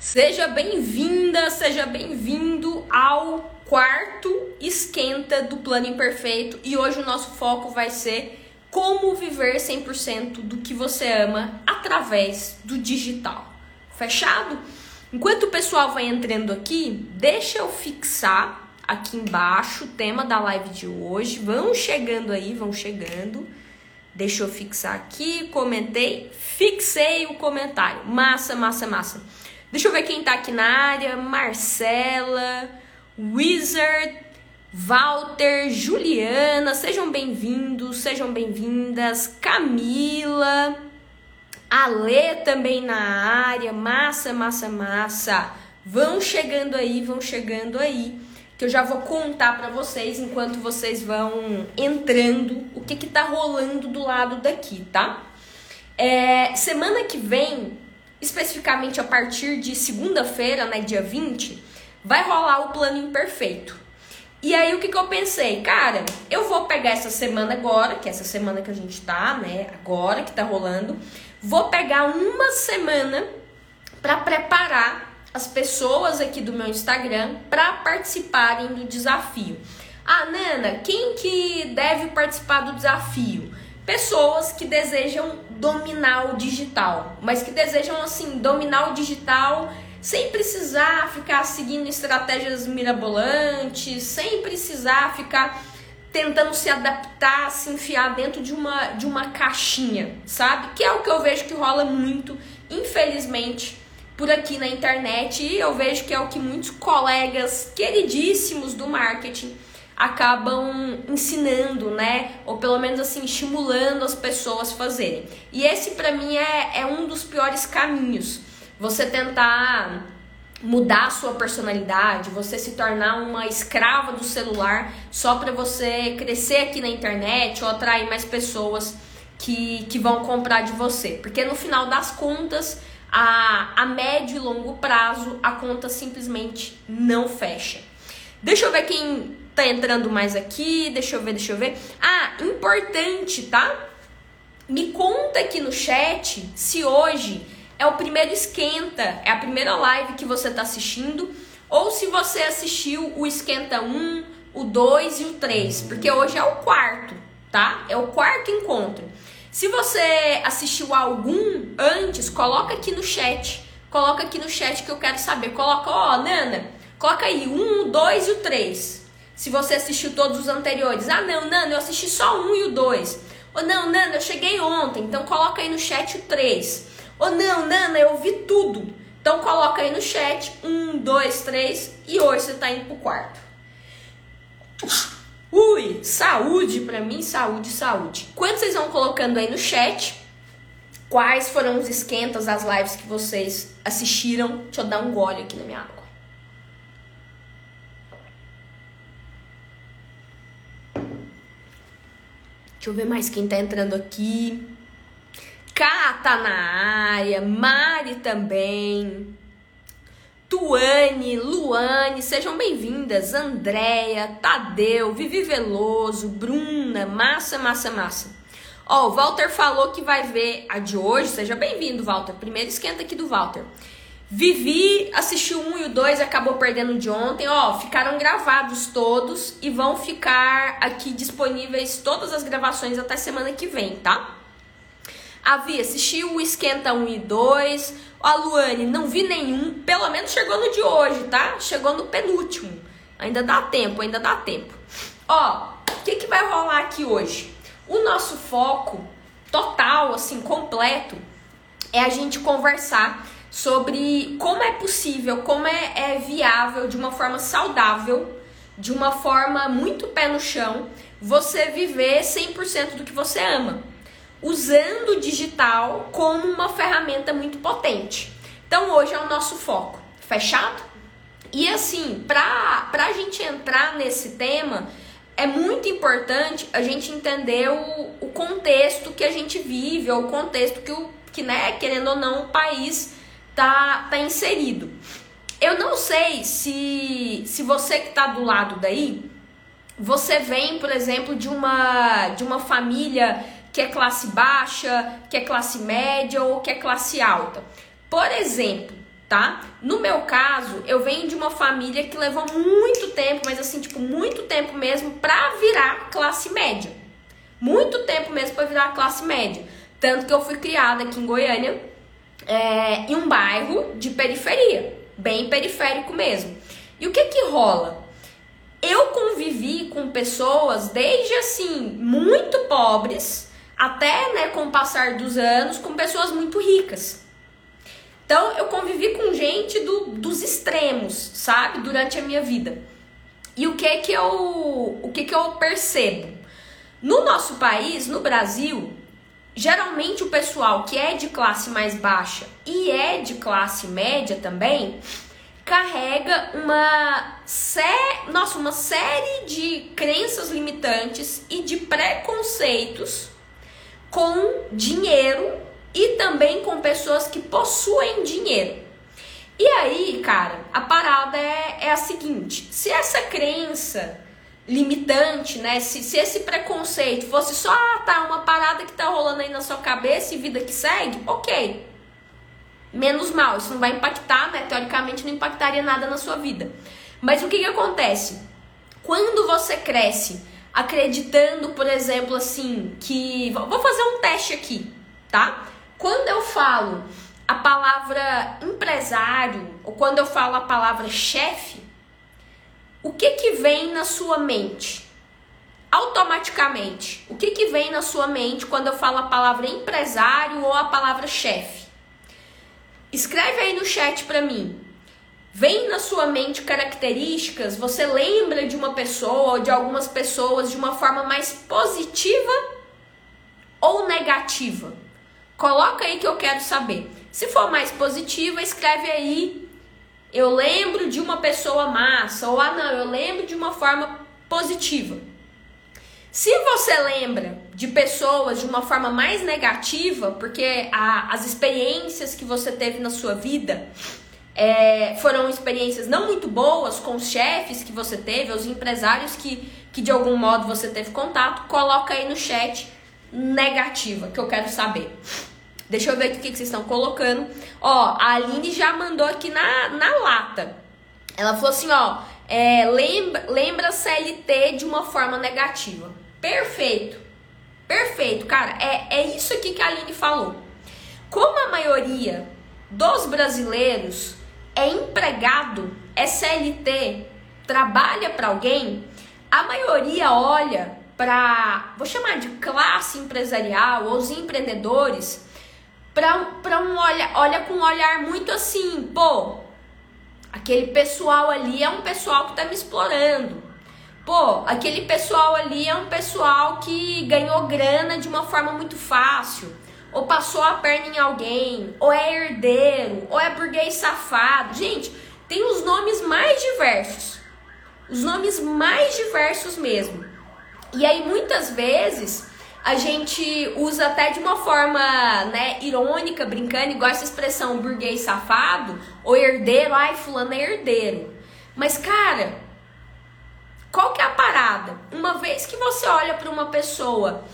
Seja bem-vinda, seja bem-vindo ao quarto esquenta do plano imperfeito e hoje o nosso foco vai ser como viver 100% do que você ama através do digital. Fechado? Enquanto o pessoal vai entrando aqui, deixa eu fixar aqui embaixo o tema da live de hoje. Vão chegando aí, vão chegando. Deixa eu fixar aqui, comentei, fixei o comentário. Massa, massa, massa. Deixa eu ver quem tá aqui na área. Marcela, Wizard, Walter, Juliana, sejam bem-vindos, sejam bem-vindas. Camila, Alê também na área. Massa, massa, massa. Vão chegando aí, vão chegando aí. Que eu já vou contar para vocês enquanto vocês vão entrando o que que tá rolando do lado daqui, tá? É, semana que vem especificamente a partir de segunda-feira, né, dia 20, vai rolar o plano imperfeito. E aí o que, que eu pensei? Cara, eu vou pegar essa semana agora, que é essa semana que a gente tá, né, agora que tá rolando, vou pegar uma semana para preparar as pessoas aqui do meu Instagram para participarem do desafio. Ah, Nana, quem que deve participar do desafio? Pessoas que desejam dominar o digital, mas que desejam assim dominar o digital sem precisar ficar seguindo estratégias mirabolantes, sem precisar ficar tentando se adaptar, se enfiar dentro de uma de uma caixinha, sabe? Que é o que eu vejo que rola muito, infelizmente, por aqui na internet e eu vejo que é o que muitos colegas queridíssimos do marketing acabam ensinando, né? Ou pelo menos assim, estimulando as pessoas a fazerem. E esse para mim é, é um dos piores caminhos. Você tentar mudar a sua personalidade, você se tornar uma escrava do celular só para você crescer aqui na internet ou atrair mais pessoas que, que vão comprar de você. Porque no final das contas, a, a médio e longo prazo, a conta simplesmente não fecha. Deixa eu ver quem tá entrando mais aqui, deixa eu ver, deixa eu ver. Ah, importante, tá? Me conta aqui no chat se hoje é o primeiro esquenta, é a primeira live que você tá assistindo, ou se você assistiu o esquenta 1, o 2 e o 3, porque hoje é o quarto, tá? É o quarto encontro. Se você assistiu algum antes, coloca aqui no chat. Coloca aqui no chat que eu quero saber. Coloca, ó, Nana, coloca aí um, dois e o três. Se você assistiu todos os anteriores. Ah, não, Nana, eu assisti só um e o dois. Ou não, Nana, eu cheguei ontem, então coloca aí no chat o três. Ou não, Nana, eu vi tudo. Então coloca aí no chat um, dois, três e hoje você tá indo pro quarto. Ui, saúde pra mim, saúde, saúde. Quando vocês vão colocando aí no chat, quais foram os esquentas, as lives que vocês assistiram? Deixa eu dar um gole aqui na minha água. Deixa eu ver mais quem tá entrando aqui. Cá na área, Mari também. Tuane, Luane, sejam bem-vindas. Andréia, Tadeu, Vivi Veloso, Bruna, massa, massa, massa. Ó, o Walter falou que vai ver a de hoje. Seja bem-vindo, Walter. Primeiro esquenta aqui do Walter. Vivi assistiu um e o dois, acabou perdendo de ontem. Ó, ficaram gravados todos e vão ficar aqui disponíveis todas as gravações até semana que vem, tá? A Vi assistiu o Esquenta 1 e 2. A Luane, não vi nenhum. Pelo menos chegou no de hoje, tá? Chegou no penúltimo. Ainda dá tempo, ainda dá tempo. Ó, o que, que vai rolar aqui hoje? O nosso foco total, assim, completo, é a gente conversar sobre como é possível, como é, é viável de uma forma saudável, de uma forma muito pé no chão, você viver 100% do que você ama, usando o digital como uma ferramenta muito potente. Então hoje é o nosso foco, fechado? E assim, para a gente entrar nesse tema, é muito importante a gente entender o, o contexto que a gente vive, ou o contexto que, o, que né, querendo ou não, o país tá, tá inserido. Eu não sei se, se você que tá do lado daí, você vem, por exemplo, de uma, de uma família que é classe baixa, que é classe média ou que é classe alta. Por exemplo, tá? No meu caso, eu venho de uma família que levou muito tempo, mas assim, tipo, muito tempo mesmo pra virar classe média. Muito tempo mesmo pra virar classe média. Tanto que eu fui criada aqui em Goiânia, é, em um bairro de periferia, bem periférico mesmo. E o que que rola? Eu convivi com pessoas desde assim, muito pobres, até, né, com o passar dos anos, com pessoas muito ricas. Então, eu convivi com gente do, dos extremos, sabe, durante a minha vida. E o que que eu, o que que eu percebo? No nosso país, no Brasil, geralmente o pessoal que é de classe mais baixa e é de classe média também, carrega uma, sé nossa, uma série de crenças limitantes e de preconceitos com dinheiro e também com pessoas que possuem dinheiro. E aí, cara, a parada é, é a seguinte: se essa crença limitante, né? Se, se esse preconceito fosse só, ah, tá, uma parada que tá rolando aí na sua cabeça e vida que segue, ok. Menos mal, isso não vai impactar, né? Teoricamente não impactaria nada na sua vida. Mas o que que acontece? Quando você cresce acreditando, por exemplo, assim, que. Vou fazer um teste aqui, tá? Quando eu falo a palavra empresário, ou quando eu falo a palavra chefe, o que que vem na sua mente? Automaticamente, o que que vem na sua mente quando eu falo a palavra empresário ou a palavra chefe? Escreve aí no chat para mim. Vem na sua mente características, você lembra de uma pessoa ou de algumas pessoas de uma forma mais positiva ou negativa? Coloca aí que eu quero saber. Se for mais positiva, escreve aí. Eu lembro de uma pessoa massa, ou ah, não, eu lembro de uma forma positiva. Se você lembra de pessoas de uma forma mais negativa, porque a, as experiências que você teve na sua vida é, foram experiências não muito boas com os chefes que você teve, os empresários que, que de algum modo você teve contato, coloca aí no chat negativa, que eu quero saber. Deixa eu ver aqui o que, que vocês estão colocando. Ó, a Aline já mandou aqui na, na lata. Ela falou assim, ó, é, lembra, lembra CLT de uma forma negativa. Perfeito. Perfeito, cara. É, é isso aqui que a Aline falou. Como a maioria dos brasileiros é empregado, é CLT, trabalha para alguém, a maioria olha para, vou chamar de classe empresarial, ou os empreendedores, para um olha, olha com um olhar muito assim, pô, aquele pessoal ali é um pessoal que tá me explorando. Pô, aquele pessoal ali é um pessoal que ganhou grana de uma forma muito fácil, ou passou a perna em alguém, ou é herdeiro, ou é burguês safado. Gente, tem os nomes mais diversos. Os nomes mais diversos mesmo. E aí muitas vezes a gente usa até de uma forma, né, irônica, brincando, igual essa expressão burguês safado ou herdeiro, ai, fulano é herdeiro. Mas cara, qual que é a parada? Uma vez que você olha para uma pessoa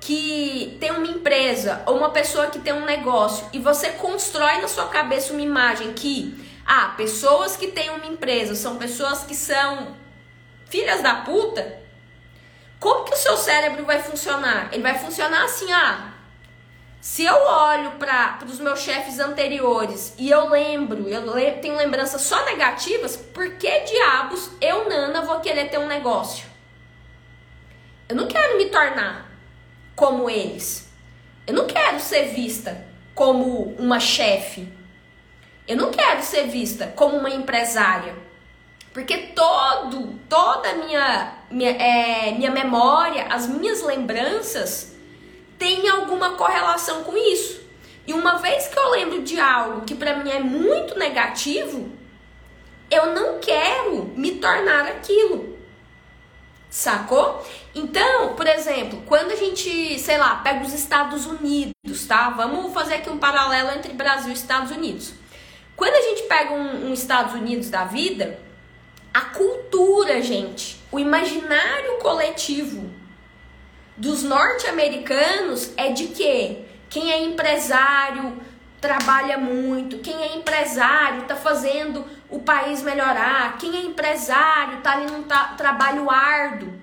que tem uma empresa ou uma pessoa que tem um negócio e você constrói na sua cabeça uma imagem que ah, pessoas que têm uma empresa são pessoas que são filhas da puta, como que o seu cérebro vai funcionar? Ele vai funcionar assim, ah, se eu olho para os meus chefes anteriores e eu lembro, eu le tenho lembranças só negativas, por que diabos eu, Nana, vou querer ter um negócio? Eu não quero me tornar como eles. Eu não quero ser vista como uma chefe. Eu não quero ser vista como uma empresária. Porque todo, toda a minha, minha, é, minha memória, as minhas lembranças tem alguma correlação com isso. E uma vez que eu lembro de algo que para mim é muito negativo, eu não quero me tornar aquilo. Sacou? Então, por exemplo, quando a gente, sei lá, pega os Estados Unidos, tá? Vamos fazer aqui um paralelo entre Brasil e Estados Unidos. Quando a gente pega um, um Estados Unidos da vida, a cultura, gente, o imaginário coletivo dos norte-americanos é de que quem é empresário trabalha muito, quem é empresário está fazendo o país melhorar, quem é empresário está ali num trabalho árduo.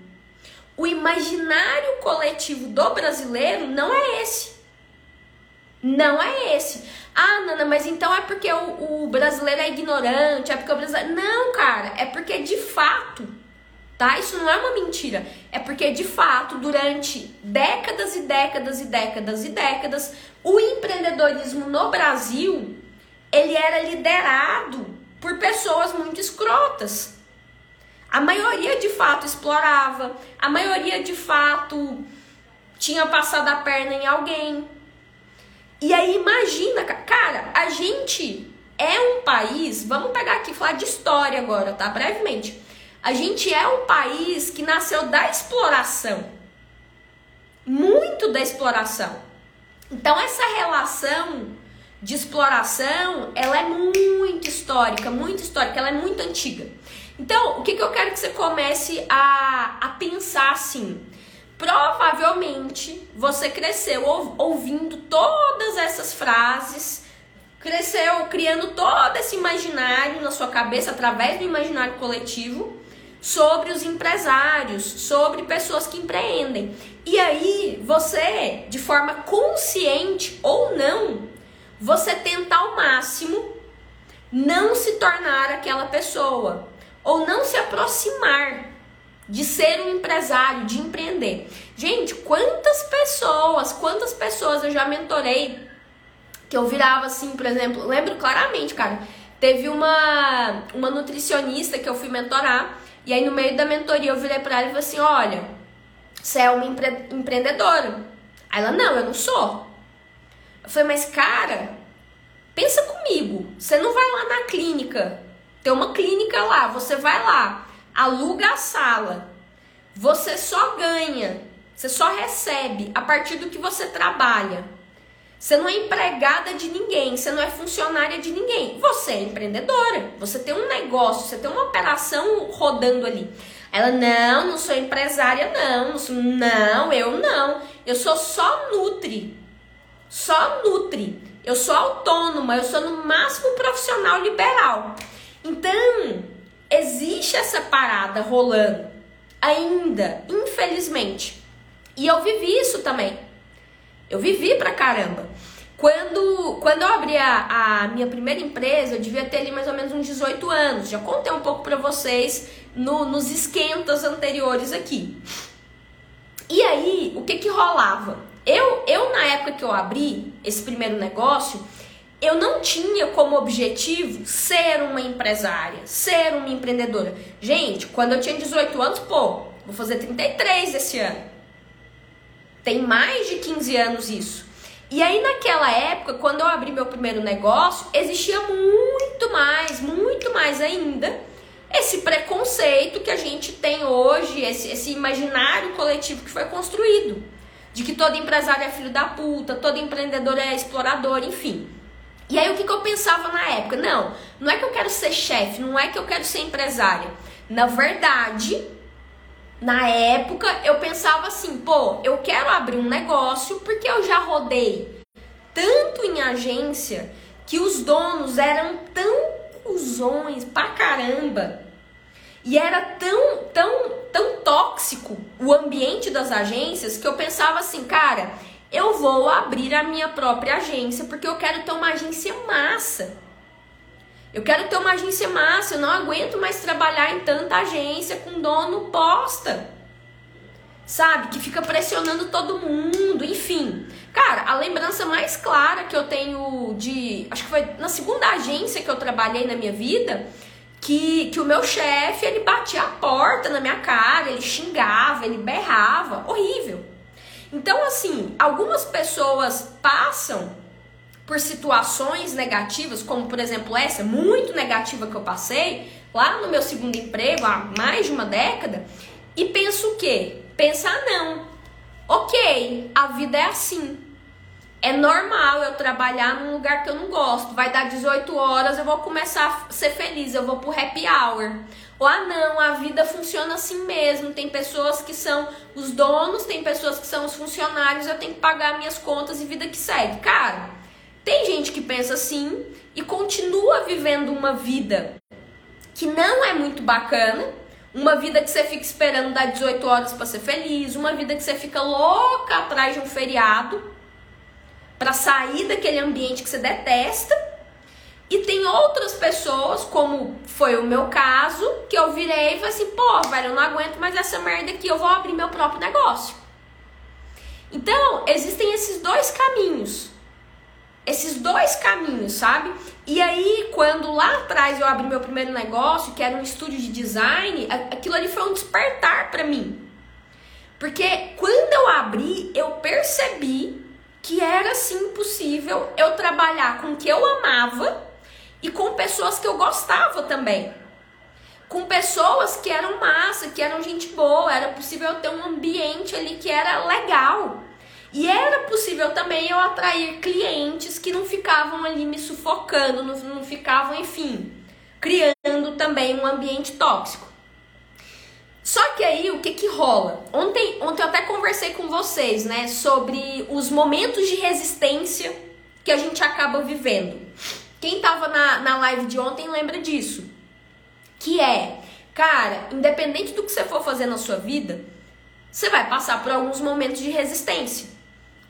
O imaginário coletivo do brasileiro não é esse. Não é esse. Ah, Nana, mas então é porque o, o brasileiro é ignorante, é porque o brasileiro. Não, cara, é porque de fato tá? Isso não é uma mentira. É porque, de fato, durante décadas e décadas e décadas e décadas, o empreendedorismo no Brasil, ele era liderado por pessoas muito escrotas. A maioria, de fato, explorava. A maioria, de fato, tinha passado a perna em alguém. E aí, imagina, cara, a gente é um país... Vamos pegar aqui falar de história agora, tá? Brevemente a gente é um país que nasceu da exploração. Muito da exploração. Então essa relação de exploração, ela é muito histórica, muito histórica, ela é muito antiga. Então, o que, que eu quero que você comece a, a pensar assim? Provavelmente você cresceu ouvindo todas essas frases, cresceu criando todo esse imaginário na sua cabeça através do imaginário coletivo sobre os empresários, sobre pessoas que empreendem. E aí, você, de forma consciente ou não, você tenta ao máximo não se tornar aquela pessoa ou não se aproximar de ser um empresário, de empreender. Gente, quantas pessoas, quantas pessoas eu já mentorei que eu virava assim, por exemplo, lembro claramente, cara, teve uma uma nutricionista que eu fui mentorar e aí, no meio da mentoria, eu virei pra ela e falei assim: olha, você é uma empre empreendedora. Aí ela, não, eu não sou. Eu falei, mas cara, pensa comigo. Você não vai lá na clínica. Tem uma clínica lá, você vai lá, aluga a sala. Você só ganha, você só recebe a partir do que você trabalha. Você não é empregada de ninguém, você não é funcionária de ninguém. Você é empreendedora. Você tem um negócio, você tem uma operação rodando ali. Ela, não, não sou empresária, não. Não, eu não. Eu sou só nutri. Só nutri. Eu sou autônoma, eu sou no máximo profissional liberal. Então, existe essa parada rolando ainda, infelizmente. E eu vivi isso também. Eu vivi pra caramba. Quando, quando eu abri a, a, minha primeira empresa, eu devia ter ali mais ou menos uns 18 anos. Já contei um pouco pra vocês no, nos esquentas anteriores aqui. E aí, o que que rolava? Eu, eu, na época que eu abri esse primeiro negócio, eu não tinha como objetivo ser uma empresária, ser uma empreendedora. Gente, quando eu tinha 18 anos, pô, vou fazer 33 esse ano. Tem mais de 15 anos isso. E aí naquela época, quando eu abri meu primeiro negócio, existia muito mais, muito mais ainda esse preconceito que a gente tem hoje, esse, esse imaginário coletivo que foi construído. De que todo empresário é filho da puta, todo empreendedor é explorador, enfim. E aí o que, que eu pensava na época? Não, não é que eu quero ser chefe, não é que eu quero ser empresária. Na verdade, na época eu pensava assim, pô, eu quero abrir um negócio porque eu já rodei tanto em agência que os donos eram tão cuzões pra caramba. E era tão, tão, tão tóxico o ambiente das agências que eu pensava assim, cara, eu vou abrir a minha própria agência porque eu quero ter uma agência massa. Eu quero ter uma agência massa, eu não aguento mais trabalhar em tanta agência com dono posta. Sabe? Que fica pressionando todo mundo, enfim. Cara, a lembrança mais clara que eu tenho de. Acho que foi na segunda agência que eu trabalhei na minha vida. Que, que o meu chefe, ele batia a porta na minha cara, ele xingava, ele berrava, horrível. Assim, algumas pessoas passam por situações negativas, como por exemplo essa, muito negativa que eu passei, lá no meu segundo emprego, há mais de uma década, e penso o quê? Pensa, ah, não, ok, a vida é assim. É normal eu trabalhar num lugar que eu não gosto. Vai dar 18 horas, eu vou começar a ser feliz, eu vou pro happy hour. Ou ah, não, a vida funciona assim mesmo. Tem pessoas que são os donos, tem pessoas que são os funcionários, eu tenho que pagar minhas contas e vida que segue. Cara, Tem gente que pensa assim e continua vivendo uma vida que não é muito bacana, uma vida que você fica esperando dar 18 horas para ser feliz, uma vida que você fica louca atrás de um feriado para sair daquele ambiente que você detesta. E tem outras pessoas, como foi o meu caso, que eu virei e falei assim: pô, velho, eu não aguento mais essa merda aqui, eu vou abrir meu próprio negócio. Então, existem esses dois caminhos. Esses dois caminhos, sabe? E aí, quando lá atrás eu abri meu primeiro negócio, que era um estúdio de design, aquilo ali foi um despertar para mim. Porque quando eu abri, eu percebi que era sim possível eu trabalhar com o que eu amava e com pessoas que eu gostava também. Com pessoas que eram massa, que eram gente boa, era possível eu ter um ambiente ali que era legal. E era possível também eu atrair clientes que não ficavam ali me sufocando, não, não ficavam, enfim, criando também um ambiente tóxico. Só que aí o que que rola? Ontem, ontem eu até conversei com vocês, né, sobre os momentos de resistência que a gente acaba vivendo. Quem tava na, na live de ontem lembra disso. Que é, cara, independente do que você for fazer na sua vida, você vai passar por alguns momentos de resistência.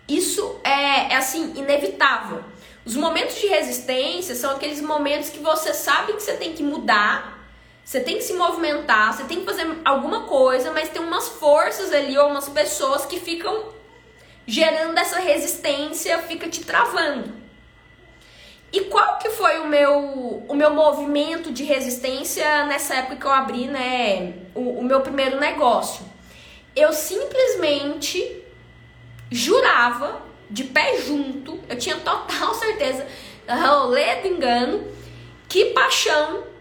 Isso é, é assim, inevitável. Os momentos de resistência são aqueles momentos que você sabe que você tem que mudar, você tem que se movimentar, você tem que fazer alguma coisa, mas tem umas forças ali ou umas pessoas que ficam gerando essa resistência, fica te travando. E qual que foi o meu, o meu movimento de resistência nessa época que eu abri, né, o, o meu primeiro negócio? Eu simplesmente jurava, de pé junto, eu tinha total certeza, rolê do engano, que paixão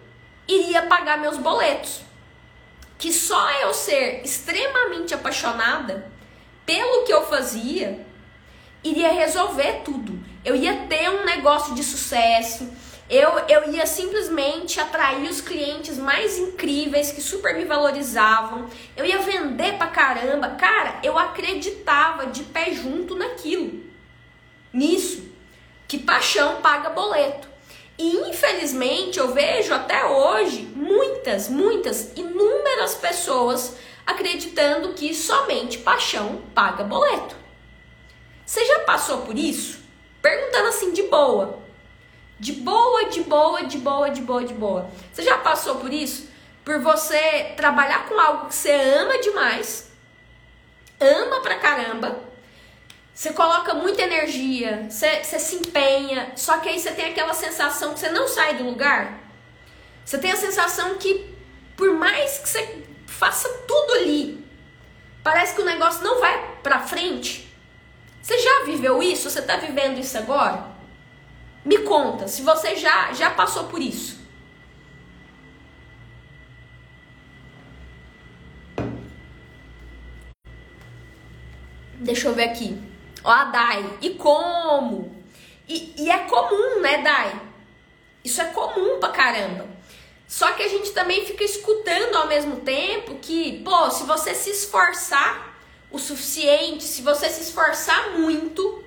iria pagar meus boletos. Que só eu ser extremamente apaixonada pelo que eu fazia iria resolver tudo. Eu ia ter um negócio de sucesso, eu, eu ia simplesmente atrair os clientes mais incríveis que super me valorizavam. Eu ia vender pra caramba. Cara, eu acreditava de pé junto naquilo. Nisso. Que paixão paga boleto. E infelizmente eu vejo até hoje muitas, muitas, inúmeras pessoas acreditando que somente paixão paga boleto. Você já passou por isso? Perguntando assim de boa. De boa, de boa, de boa, de boa, de boa. Você já passou por isso? Por você trabalhar com algo que você ama demais, ama pra caramba, você coloca muita energia, você, você se empenha, só que aí você tem aquela sensação que você não sai do lugar. Você tem a sensação que, por mais que você faça tudo ali, parece que o negócio não vai pra frente. Você já viveu isso? Você tá vivendo isso agora? Me conta se você já, já passou por isso. Deixa eu ver aqui. Ó, a Dai. E como? E, e é comum, né, Dai? Isso é comum pra caramba. Só que a gente também fica escutando ao mesmo tempo que, pô, se você se esforçar o suficiente, se você se esforçar muito,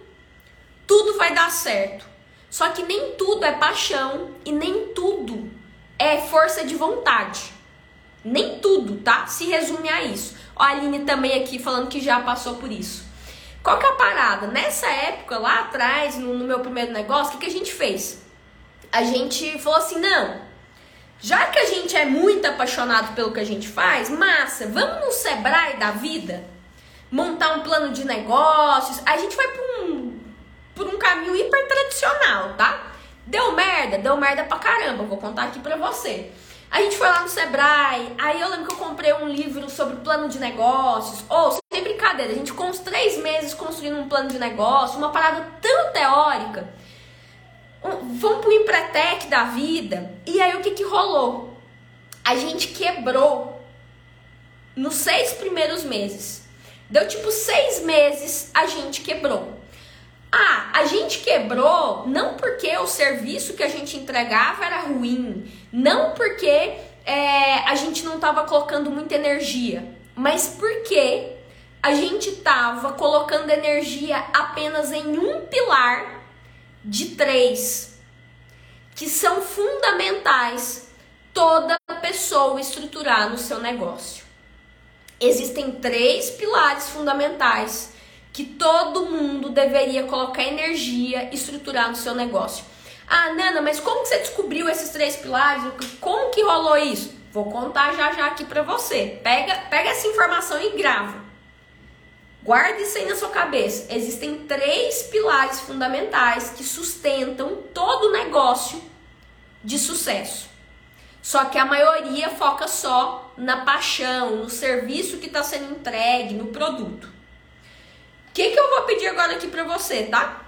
tudo vai dar certo. Só que nem tudo é paixão e nem tudo é força de vontade. Nem tudo, tá? Se resume a isso. Ó, a Aline também aqui falando que já passou por isso. Qual que é a parada? Nessa época, lá atrás, no, no meu primeiro negócio, o que, que a gente fez? A gente falou assim: não, já que a gente é muito apaixonado pelo que a gente faz, massa, vamos no Sebrae da vida? Montar um plano de negócios. A gente vai para um por um caminho hiper tradicional, tá? Deu merda? Deu merda pra caramba, vou contar aqui pra você. A gente foi lá no Sebrae, aí eu lembro que eu comprei um livro sobre plano de negócios. Ou, sem brincadeira, a gente com uns três meses construindo um plano de negócio, uma parada tão teórica. Um, vamos pro empretec da vida. E aí o que que rolou? A gente quebrou nos seis primeiros meses. Deu tipo seis meses, a gente quebrou. Ah, a gente quebrou não porque o serviço que a gente entregava era ruim, não porque é, a gente não estava colocando muita energia, mas porque a gente estava colocando energia apenas em um pilar de três que são fundamentais toda pessoa estruturar no seu negócio. Existem três pilares fundamentais que todo mundo deveria colocar energia e estruturar no seu negócio. Ah, Nana, mas como que você descobriu esses três pilares? Como que rolou isso? Vou contar já já aqui para você. Pega, pega essa informação e grava. Guarde isso aí na sua cabeça. Existem três pilares fundamentais que sustentam todo negócio de sucesso. Só que a maioria foca só na paixão, no serviço que está sendo entregue, no produto que, que eu vou pedir agora aqui para você, tá?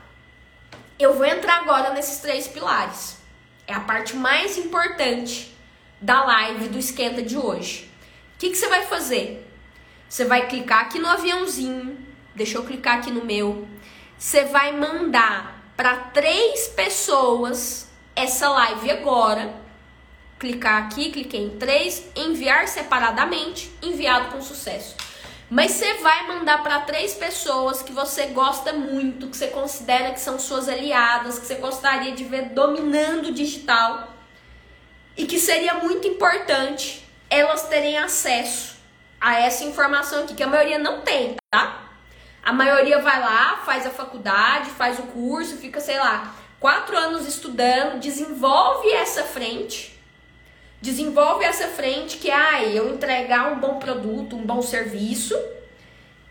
Eu vou entrar agora nesses três pilares. É a parte mais importante da live do esquenta de hoje. O que, que você vai fazer? Você vai clicar aqui no aviãozinho. Deixa eu clicar aqui no meu. Você vai mandar para três pessoas essa live agora. Clicar aqui, cliquei em três, enviar separadamente, enviado com sucesso. Mas você vai mandar para três pessoas que você gosta muito, que você considera que são suas aliadas, que você gostaria de ver dominando o digital e que seria muito importante elas terem acesso a essa informação aqui, que a maioria não tem, tá? A maioria vai lá, faz a faculdade, faz o curso, fica, sei lá, quatro anos estudando, desenvolve essa frente Desenvolve essa frente que ah, eu entregar um bom produto, um bom serviço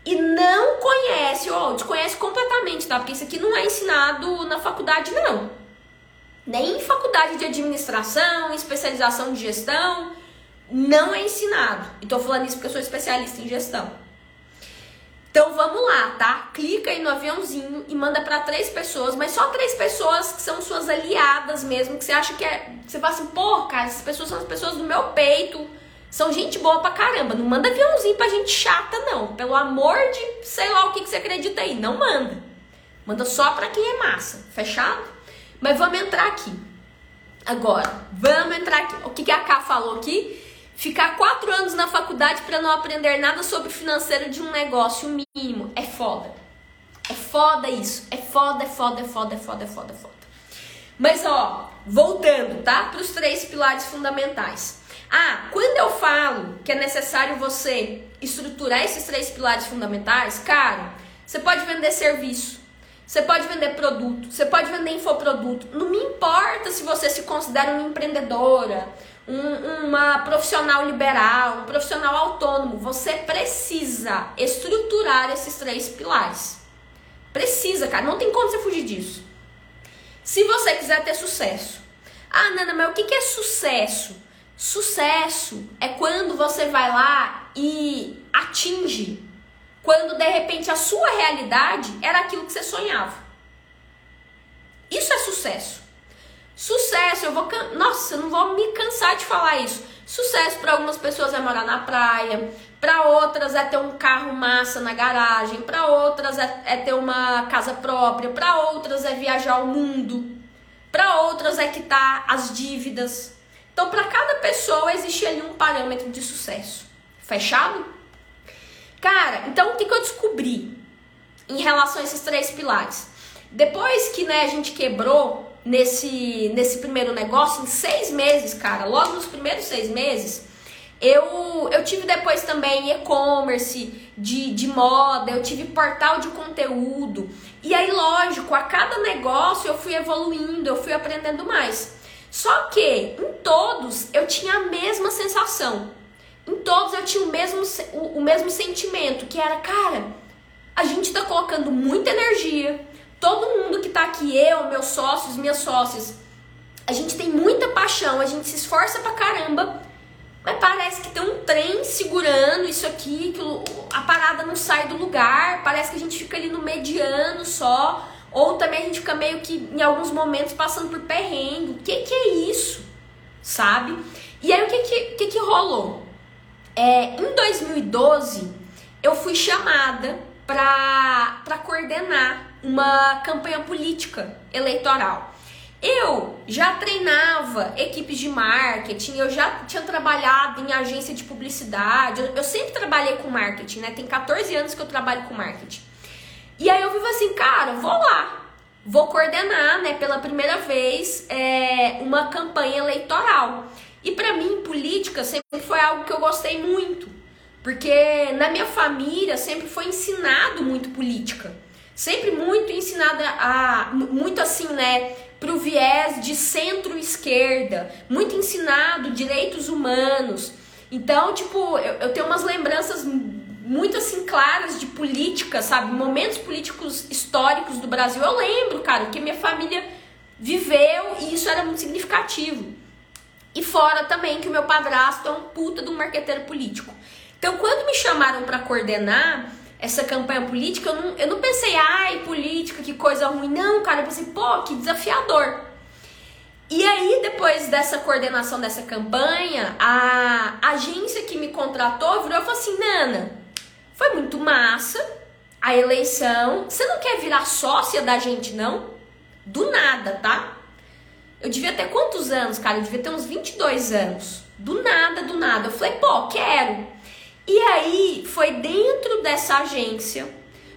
e não conhece, ou desconhece completamente, tá? Porque isso aqui não é ensinado na faculdade, não. Nem em faculdade de administração, especialização de gestão, não é ensinado. E tô falando isso porque eu sou especialista em gestão. Então vamos lá, tá? Clica aí no aviãozinho e manda para três pessoas, mas só três pessoas que são suas aliadas mesmo, que você acha que é. Você fala assim, pô, cara, essas pessoas são as pessoas do meu peito, são gente boa pra caramba. Não manda aviãozinho pra gente chata, não. Pelo amor de sei lá o que, que você acredita aí. Não manda. Manda só pra quem é massa. Fechado? Mas vamos entrar aqui. Agora, vamos entrar aqui. O que, que a K falou aqui? Ficar quatro anos na faculdade para não aprender nada sobre o financeiro de um negócio mínimo é foda. É foda isso. É foda, é foda, é foda, é foda, é foda, é foda. Mas ó, voltando, tá? Para os três pilares fundamentais. Ah, quando eu falo que é necessário você estruturar esses três pilares fundamentais, cara, você pode vender serviço, você pode vender produto, você pode vender infoproduto. Não me importa se você se considera uma empreendedora, um, uma profissional liberal, um profissional autônomo, você precisa estruturar esses três pilares. Precisa, cara, não tem como você fugir disso. Se você quiser ter sucesso. Ah, Nana, mas o que é sucesso? Sucesso é quando você vai lá e atinge. Quando de repente a sua realidade era aquilo que você sonhava. Isso é sucesso. Sucesso, eu vou. Nossa, eu não vou me cansar de falar isso. Sucesso para algumas pessoas é morar na praia, para outras é ter um carro massa na garagem, para outras é, é, ter uma casa própria, para outras é viajar o mundo, para outras é quitar as dívidas. Então, para cada pessoa existe ali um parâmetro de sucesso. Fechado? Cara, então o que, que eu descobri em relação a esses três pilares? Depois que né, a gente quebrou nesse, nesse primeiro negócio, em seis meses, cara, logo nos primeiros seis meses, eu, eu tive depois também e-commerce de, de moda, eu tive portal de conteúdo. E aí, lógico, a cada negócio eu fui evoluindo, eu fui aprendendo mais. Só que em todos eu tinha a mesma sensação. Em todos eu tinha o mesmo, o, o mesmo sentimento, que era, cara, a gente tá colocando muita energia, Todo mundo que tá aqui, eu, meus sócios, minhas sócias, a gente tem muita paixão, a gente se esforça pra caramba, mas parece que tem um trem segurando isso aqui, que a parada não sai do lugar, parece que a gente fica ali no mediano só, ou também a gente fica meio que em alguns momentos passando por perrengue. O que, que é isso? Sabe? E aí o que, que, que, que rolou? É, em 2012, eu fui chamada para coordenar uma campanha política eleitoral. Eu já treinava equipes de marketing, eu já tinha trabalhado em agência de publicidade, eu, sempre trabalhei com marketing, né? Tem 14 anos que eu trabalho com marketing. E aí eu vivo assim, cara, vou lá, vou coordenar, né, pela primeira vez, é, uma campanha eleitoral. E para mim, política sempre foi algo que eu gostei muito, porque na minha família sempre foi ensinado muito política, sempre muito ensinada a, muito assim, né, pro viés de centro-esquerda, muito ensinado direitos humanos. Então, tipo, eu, eu tenho umas lembranças muito assim claras de política, sabe? Momentos políticos históricos do Brasil. Eu lembro, cara, que minha família viveu e isso era muito significativo. E fora também que o meu padrasto é um puta de um marqueteiro político. Então, quando me chamaram para coordenar essa campanha política, eu não, eu não pensei, ai, política, que coisa ruim. Não, cara, eu pensei, pô, que desafiador. E aí, depois dessa coordenação dessa campanha, a agência que me contratou virou e falou assim: Nana, foi muito massa a eleição. Você não quer virar sócia da gente, não? Do nada, tá? Eu devia ter quantos anos, cara? Eu devia ter uns 22 anos. Do nada, do nada. Eu falei, pô, quero. E aí, foi dentro dessa agência,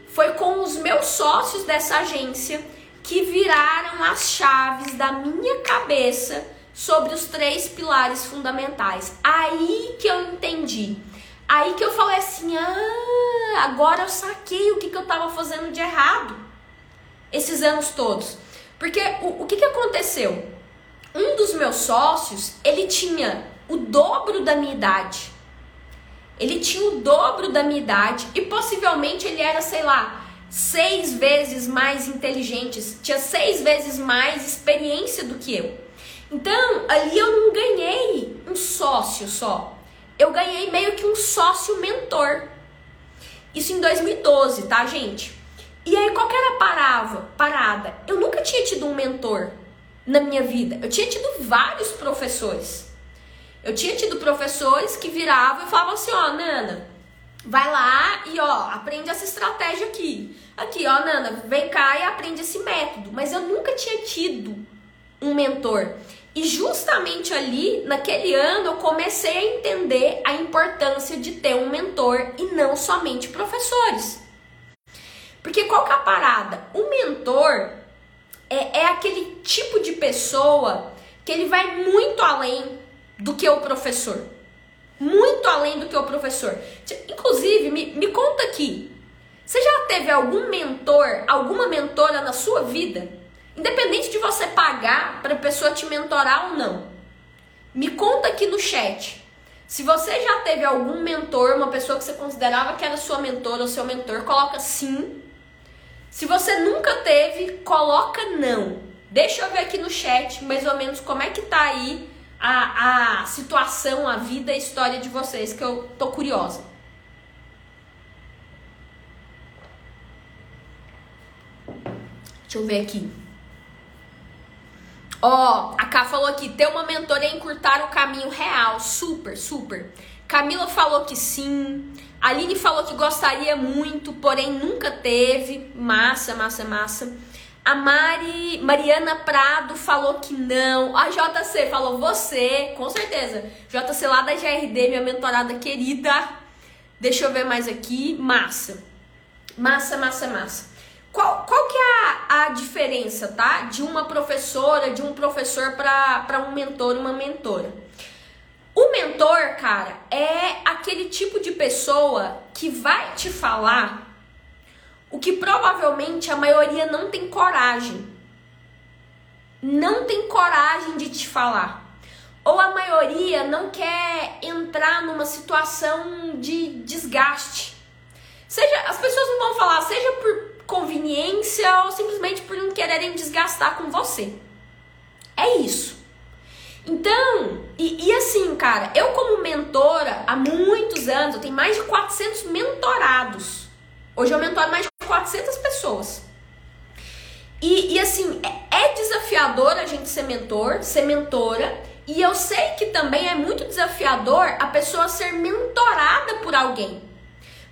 foi com os meus sócios dessa agência que viraram as chaves da minha cabeça sobre os três pilares fundamentais. Aí que eu entendi. Aí que eu falei assim: ah, agora eu saquei o que, que eu tava fazendo de errado esses anos todos. Porque o, o que, que aconteceu? Um dos meus sócios, ele tinha o dobro da minha idade. Ele tinha o dobro da minha idade e possivelmente ele era, sei lá, seis vezes mais inteligente, tinha seis vezes mais experiência do que eu. Então, ali eu não ganhei um sócio só. Eu ganhei meio que um sócio mentor. Isso em 2012, tá, gente? E aí, qual que era a parava, parada? Eu nunca tinha tido um mentor na minha vida. Eu tinha tido vários professores. Eu tinha tido professores que viravam e falavam assim, ó, Nana, vai lá e ó, aprende essa estratégia aqui. Aqui, ó, Nana, vem cá e aprende esse método. Mas eu nunca tinha tido um mentor. E justamente ali, naquele ano, eu comecei a entender a importância de ter um mentor e não somente professores. Porque qual que é a parada? O mentor é, é aquele tipo de pessoa que ele vai muito além do que o professor. Muito além do que o professor. Inclusive, me, me conta aqui. Você já teve algum mentor, alguma mentora na sua vida? Independente de você pagar para a pessoa te mentorar ou não. Me conta aqui no chat. Se você já teve algum mentor, uma pessoa que você considerava que era sua mentora ou seu mentor, coloca sim se você nunca teve, coloca não. Deixa eu ver aqui no chat mais ou menos como é que tá aí a, a situação, a vida, a história de vocês, que eu tô curiosa. Deixa eu ver aqui. Ó, a Ká falou aqui, ter uma mentora é encurtar o caminho real. Super, super. Camila falou que sim. Aline falou que gostaria muito, porém nunca teve. Massa, massa, massa. A Mari, Mariana Prado falou que não. A JC falou você, com certeza. JC lá da GRD, minha mentorada querida. Deixa eu ver mais aqui. Massa. Massa, massa, massa. Qual, qual que é a, a diferença, tá? De uma professora, de um professor para um mentor, uma mentora? O mentor, cara, é aquele tipo de pessoa que vai te falar o que provavelmente a maioria não tem coragem. Não tem coragem de te falar. Ou a maioria não quer entrar numa situação de desgaste. Seja, as pessoas não vão falar, seja por conveniência ou simplesmente por não quererem desgastar com você. É isso. Então, e, e, assim, cara, eu como mentora há muitos anos, eu tenho mais de 400 mentorados. Hoje eu mentoro mais de 400 pessoas. E, e assim, é, é desafiador a gente ser mentor, ser mentora. E eu sei que também é muito desafiador a pessoa ser mentorada por alguém.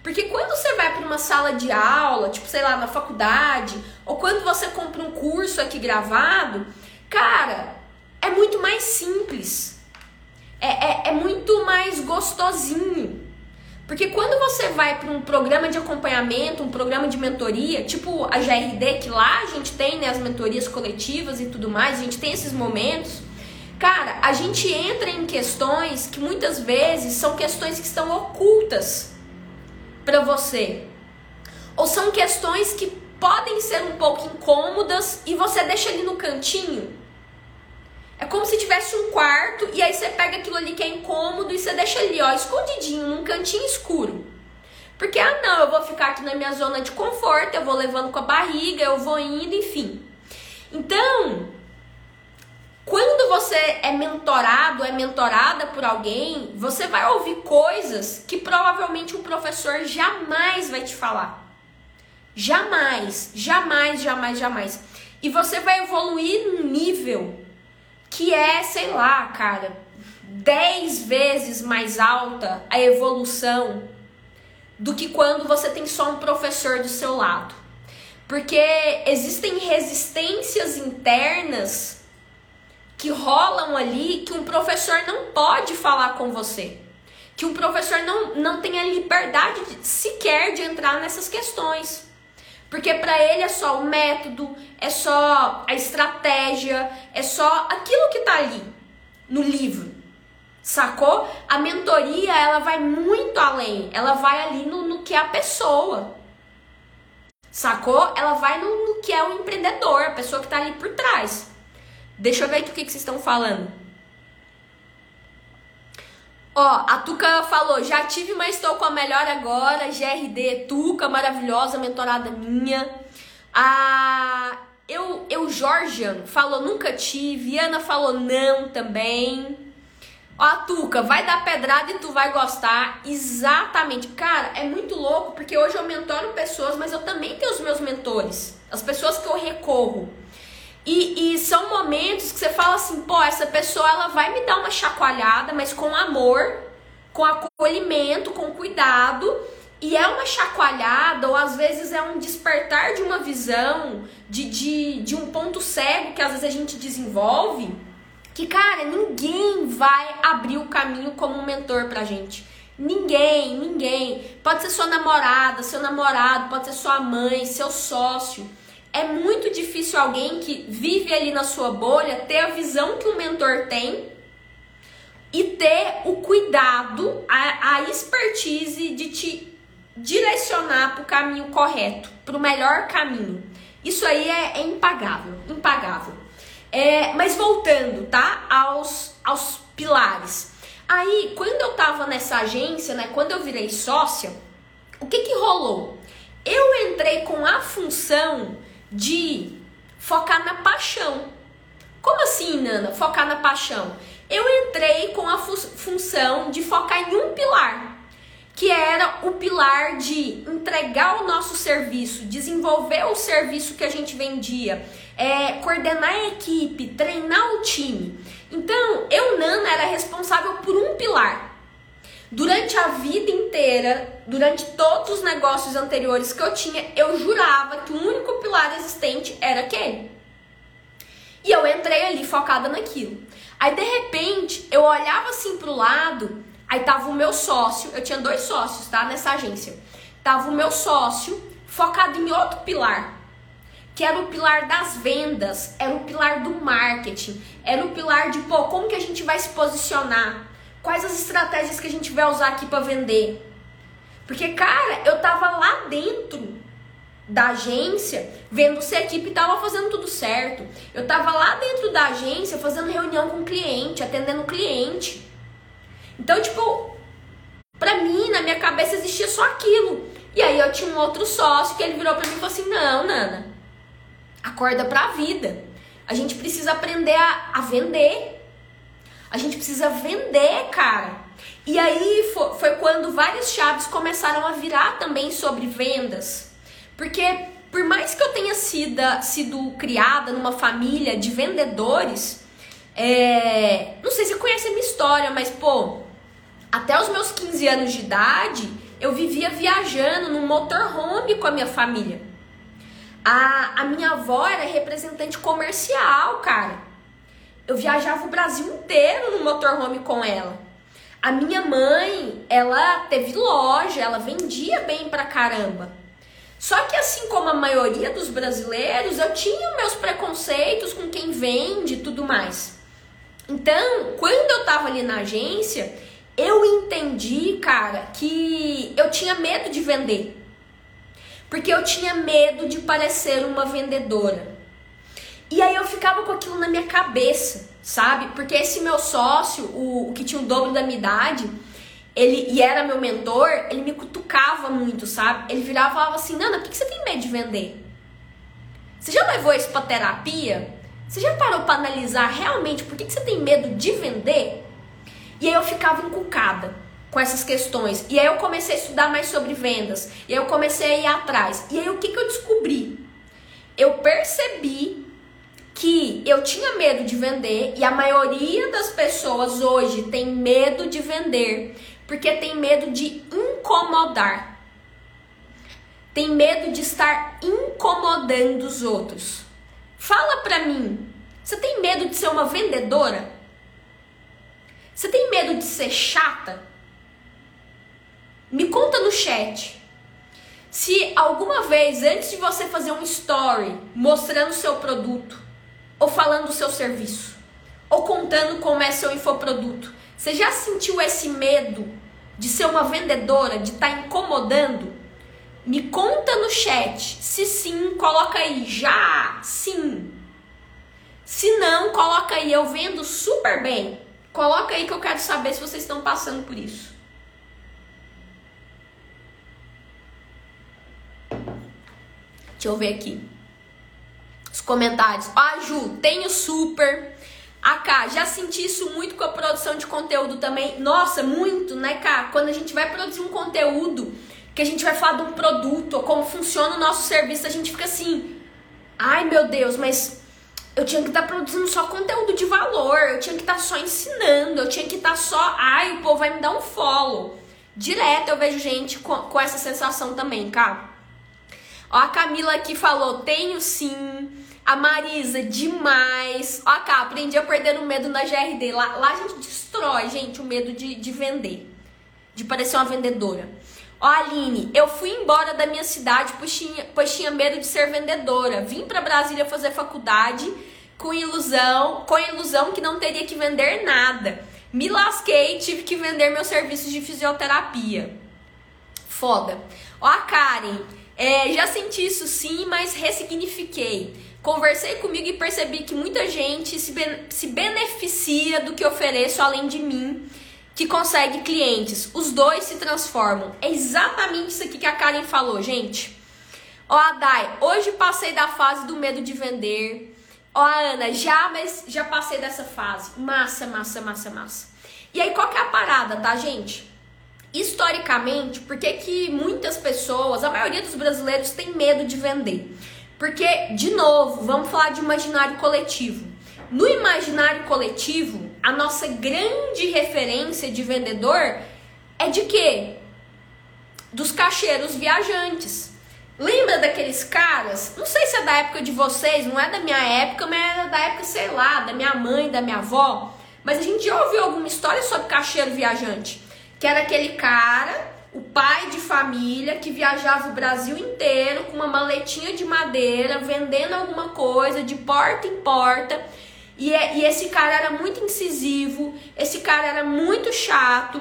Porque quando você vai para uma sala de aula, tipo, sei lá, na faculdade, ou quando você compra um curso aqui gravado, cara, é muito mais simples. É, é, é muito mais gostosinho. Porque quando você vai para um programa de acompanhamento, um programa de mentoria, tipo a GRD, que lá a gente tem né, as mentorias coletivas e tudo mais, a gente tem esses momentos. Cara, a gente entra em questões que muitas vezes são questões que estão ocultas para você. Ou são questões que podem ser um pouco incômodas e você deixa ali no cantinho. É como se tivesse um quarto e aí você pega aquilo ali que é incômodo e você deixa ali, ó, escondidinho, num cantinho escuro. Porque, ah, não, eu vou ficar aqui na minha zona de conforto, eu vou levando com a barriga, eu vou indo, enfim. Então, quando você é mentorado, é mentorada por alguém, você vai ouvir coisas que provavelmente um professor jamais vai te falar. Jamais, jamais, jamais, jamais. E você vai evoluir num nível que é, sei lá, cara, 10 vezes mais alta a evolução do que quando você tem só um professor do seu lado. Porque existem resistências internas que rolam ali que um professor não pode falar com você. Que um professor não, não tem a liberdade de, sequer de entrar nessas questões. Porque para ele é só o método, é só a estratégia, é só aquilo que tá ali no livro. Sacou? A mentoria, ela vai muito além. Ela vai ali no, no que é a pessoa. Sacou? Ela vai no, no, que é o empreendedor, a pessoa que tá ali por trás. Deixa eu ver aqui o que, que vocês estão falando. Ó, a Tuca falou, já tive, mas estou com a melhor agora. GRD, Tuca, maravilhosa, mentorada minha. A eu, eu Georgian falou nunca tive. Ana falou não também. Ó, Tuca, vai dar pedrada e tu vai gostar. Exatamente. Cara, é muito louco porque hoje eu mentoro pessoas, mas eu também tenho os meus mentores. As pessoas que eu recorro. E, e, são momentos que você fala assim, pô, essa pessoa ela vai me dar uma chacoalhada, mas com amor, com acolhimento, com cuidado. E é uma chacoalhada, ou às vezes é um despertar de uma visão, de, de, de um ponto cego que às vezes a gente desenvolve. Que, cara, ninguém vai abrir o caminho como um mentor pra gente. Ninguém, ninguém. Pode ser sua namorada, seu namorado, pode ser sua mãe, seu sócio é muito difícil alguém que vive ali na sua bolha ter a visão que o mentor tem e ter o cuidado, a, a expertise de te direcionar para o caminho correto, para o melhor caminho. Isso aí é, é impagável, impagável. É, mas voltando, tá? Aos, aos pilares. Aí, quando eu tava nessa agência, né? Quando eu virei sócia, o que que rolou? Eu entrei com a função de focar na paixão. Como assim, Nana? Focar na paixão? Eu entrei com a fu função de focar em um pilar, que era o pilar de entregar o nosso serviço, desenvolver o serviço que a gente vendia, é, coordenar a equipe, treinar o time. Então, eu, Nana, era responsável por um pilar. Durante a vida inteira, durante todos os negócios anteriores que eu tinha, eu jurava que o único pilar existente era aquele. E eu entrei ali focada naquilo. Aí de repente, eu olhava assim pro lado, aí tava o meu sócio, eu tinha dois sócios, tá, nessa agência. Tava o meu sócio focado em outro pilar, que era o pilar das vendas, era o pilar do marketing, era o pilar de, pô, como que a gente vai se posicionar? Quais as estratégias que a gente vai usar aqui para vender? Porque, cara, eu tava lá dentro da agência, vendo se a equipe tava fazendo tudo certo. Eu tava lá dentro da agência fazendo reunião com o cliente, atendendo o cliente. Então, tipo, pra mim, na minha cabeça existia só aquilo. E aí eu tinha um outro sócio que ele virou pra mim e falou assim: "Não, Nana. Acorda pra vida. A gente precisa aprender a, a vender. A gente precisa vender, cara. E aí foi, quando várias chaves começaram a virar também sobre vendas. Porque por mais que eu tenha sido, sido criada numa família de vendedores, é, não sei se conhece a minha história, mas pô, até os meus 15 anos de idade, eu vivia viajando num motorhome com a minha família. A, a minha avó era representante comercial, cara. Eu viajava o Brasil inteiro no motorhome com ela. A minha mãe, ela teve loja, ela vendia bem pra caramba. Só que assim como a maioria dos brasileiros, eu tinha meus preconceitos com quem vende e tudo mais. Então, quando eu tava ali na agência, eu entendi, cara, que eu tinha medo de vender. Porque eu tinha medo de parecer uma vendedora. E aí eu ficava com aquilo na minha cabeça, sabe? Porque esse meu sócio, o, o que tinha o dobro da minha idade, ele e era meu mentor, ele me cutucava muito, sabe? Ele virava e falava assim: Nana, por que você tem medo de vender? Você já levou isso pra terapia? Você já parou para analisar realmente por que você tem medo de vender? E aí eu ficava encucada com essas questões. E aí eu comecei a estudar mais sobre vendas. E aí eu comecei a ir atrás. E aí o que, que eu descobri? Eu percebi que eu tinha medo de vender e a maioria das pessoas hoje tem medo de vender porque tem medo de incomodar. Tem medo de estar incomodando os outros. Fala pra mim, você tem medo de ser uma vendedora? Você tem medo de ser chata? Me conta no chat. Se alguma vez, antes de você fazer um story mostrando seu produto, ou falando do seu serviço, ou contando como é seu infoproduto, você já sentiu esse medo de ser uma vendedora, de estar tá incomodando? Me conta no chat. Se sim, coloca aí já, sim. Se não, coloca aí eu vendo super bem. Coloca aí que eu quero saber se vocês estão passando por isso. Deixa eu ver aqui. Os comentários. Ah, Ju, tenho super. Ah, Cá, já senti isso muito com a produção de conteúdo também. Nossa, muito, né, Cá? Quando a gente vai produzir um conteúdo, que a gente vai falar de um produto, ou como funciona o nosso serviço, a gente fica assim. Ai, meu Deus, mas eu tinha que estar tá produzindo só conteúdo de valor, eu tinha que estar tá só ensinando, eu tinha que estar tá só, ai, o povo vai me dar um follow. Direto eu vejo gente com, com essa sensação também, cara. Ó, a Camila aqui falou: tenho sim. A Marisa, demais. Ó, cá, aprendi a perder o medo na GRD. Lá, lá a gente destrói, gente, o medo de, de vender, de parecer uma vendedora. Ó, Aline, eu fui embora da minha cidade pois tinha, pois tinha medo de ser vendedora. Vim para Brasília fazer faculdade com ilusão, com ilusão que não teria que vender nada. Me lasquei e tive que vender meus serviços de fisioterapia. Foda. Ó, a Karen, é, já senti isso sim, mas ressignifiquei. Conversei comigo e percebi que muita gente se, se beneficia do que ofereço além de mim que consegue clientes. Os dois se transformam. É exatamente isso aqui que a Karen falou, gente. Ó, a Dai, hoje passei da fase do medo de vender. Ó, a Ana, já, mas já passei dessa fase. Massa, massa, massa, massa. E aí, qual que é a parada, tá, gente? Historicamente, por que muitas pessoas, a maioria dos brasileiros, tem medo de vender? Porque, de novo, vamos falar de imaginário coletivo. No imaginário coletivo, a nossa grande referência de vendedor é de quê? Dos cacheiros viajantes. Lembra daqueles caras? Não sei se é da época de vocês, não é da minha época, mas é da época, sei lá, da minha mãe, da minha avó. Mas a gente já ouviu alguma história sobre cacheiro viajante. Que era aquele cara, o pai de família, que viajava o Brasil inteiro com uma maletinha de madeira, vendendo alguma coisa de porta em porta e, é, e esse cara era muito incisivo, esse cara era muito chato,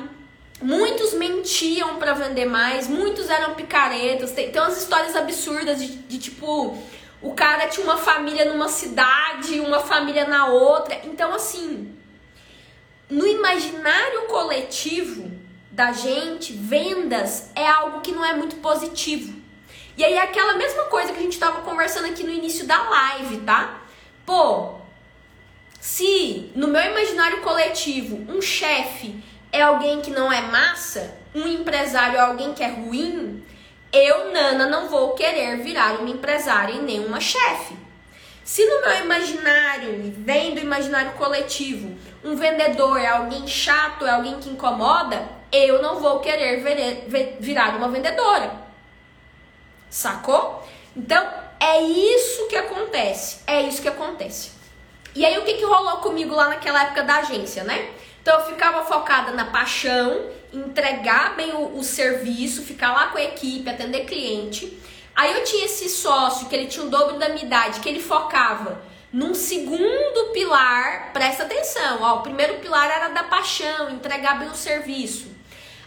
muitos mentiam para vender mais, muitos eram picaretas. Tem, tem umas histórias absurdas de, de tipo, o cara tinha uma família numa cidade, uma família na outra. Então, assim, no imaginário coletivo da gente, vendas é algo que não é muito positivo. E aí, aquela mesma coisa que a gente estava conversando aqui no início da live, tá? Pô, se no meu imaginário coletivo um chefe é alguém que não é massa, um empresário é alguém que é ruim, eu, Nana, não vou querer virar uma empresária e nem uma chefe. Se no meu imaginário, vem do imaginário coletivo, um vendedor é alguém chato, é alguém que incomoda, eu não vou querer virar uma vendedora. Sacou? Então, é isso que acontece. É isso que acontece. E aí o que, que rolou comigo lá naquela época da agência, né? Então eu ficava focada na paixão, entregar bem o, o serviço, ficar lá com a equipe, atender cliente. Aí eu tinha esse sócio que ele tinha o dobro da minha idade, que ele focava num segundo pilar, presta atenção, ó, o primeiro pilar era da paixão, entregar bem o serviço.